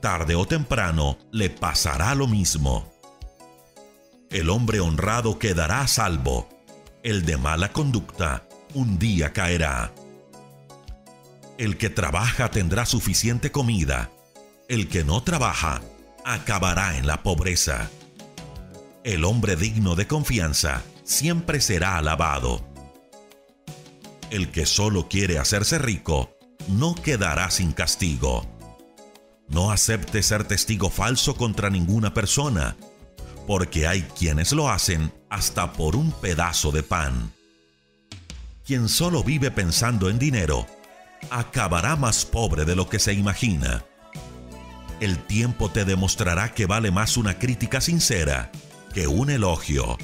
Tarde o temprano le pasará lo mismo. El hombre honrado quedará salvo. El de mala conducta un día caerá. El que trabaja tendrá suficiente comida. El que no trabaja acabará en la pobreza. El hombre digno de confianza siempre será alabado. El que solo quiere hacerse rico no quedará sin castigo. No acepte ser testigo falso contra ninguna persona, porque hay quienes lo hacen hasta por un pedazo de pan. Quien solo vive pensando en dinero, acabará más pobre de lo que se imagina. El tiempo te demostrará que vale más una crítica sincera que un elogio.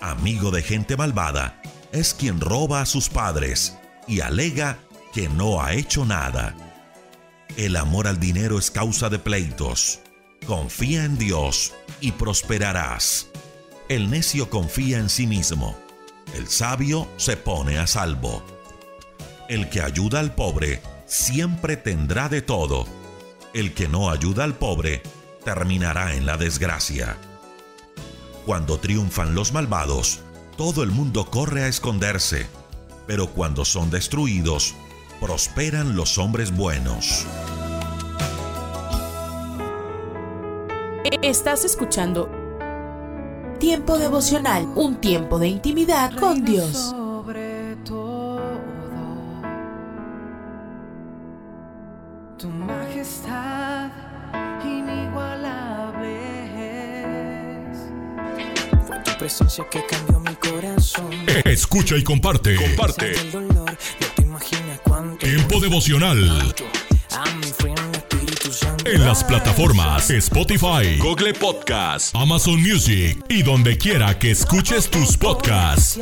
Amigo de gente malvada es quien roba a sus padres y alega que no ha hecho nada. El amor al dinero es causa de pleitos. Confía en Dios y prosperarás. El necio confía en sí mismo el sabio se pone a salvo. El que ayuda al pobre siempre tendrá de todo. El que no ayuda al pobre terminará en la desgracia. Cuando triunfan los malvados, todo el mundo corre a esconderse, pero cuando son destruidos, prosperan los hombres buenos. Estás escuchando Tiempo devocional, un tiempo de intimidad con Dios. Sobre todo, tu majestad inigualable es. Fue tu presencia que cambió mi corazón. Escucha y comparte. Comparte. El dolor, no te imaginas cuánto. Tiempo devocional. A en las plataformas Spotify, Google Podcast, Amazon Music y donde quiera que escuches tus podcasts.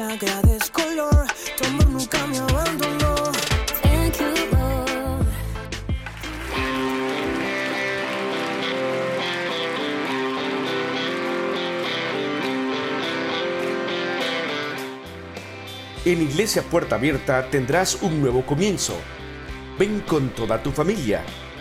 En Iglesia Puerta Abierta tendrás un nuevo comienzo. Ven con toda tu familia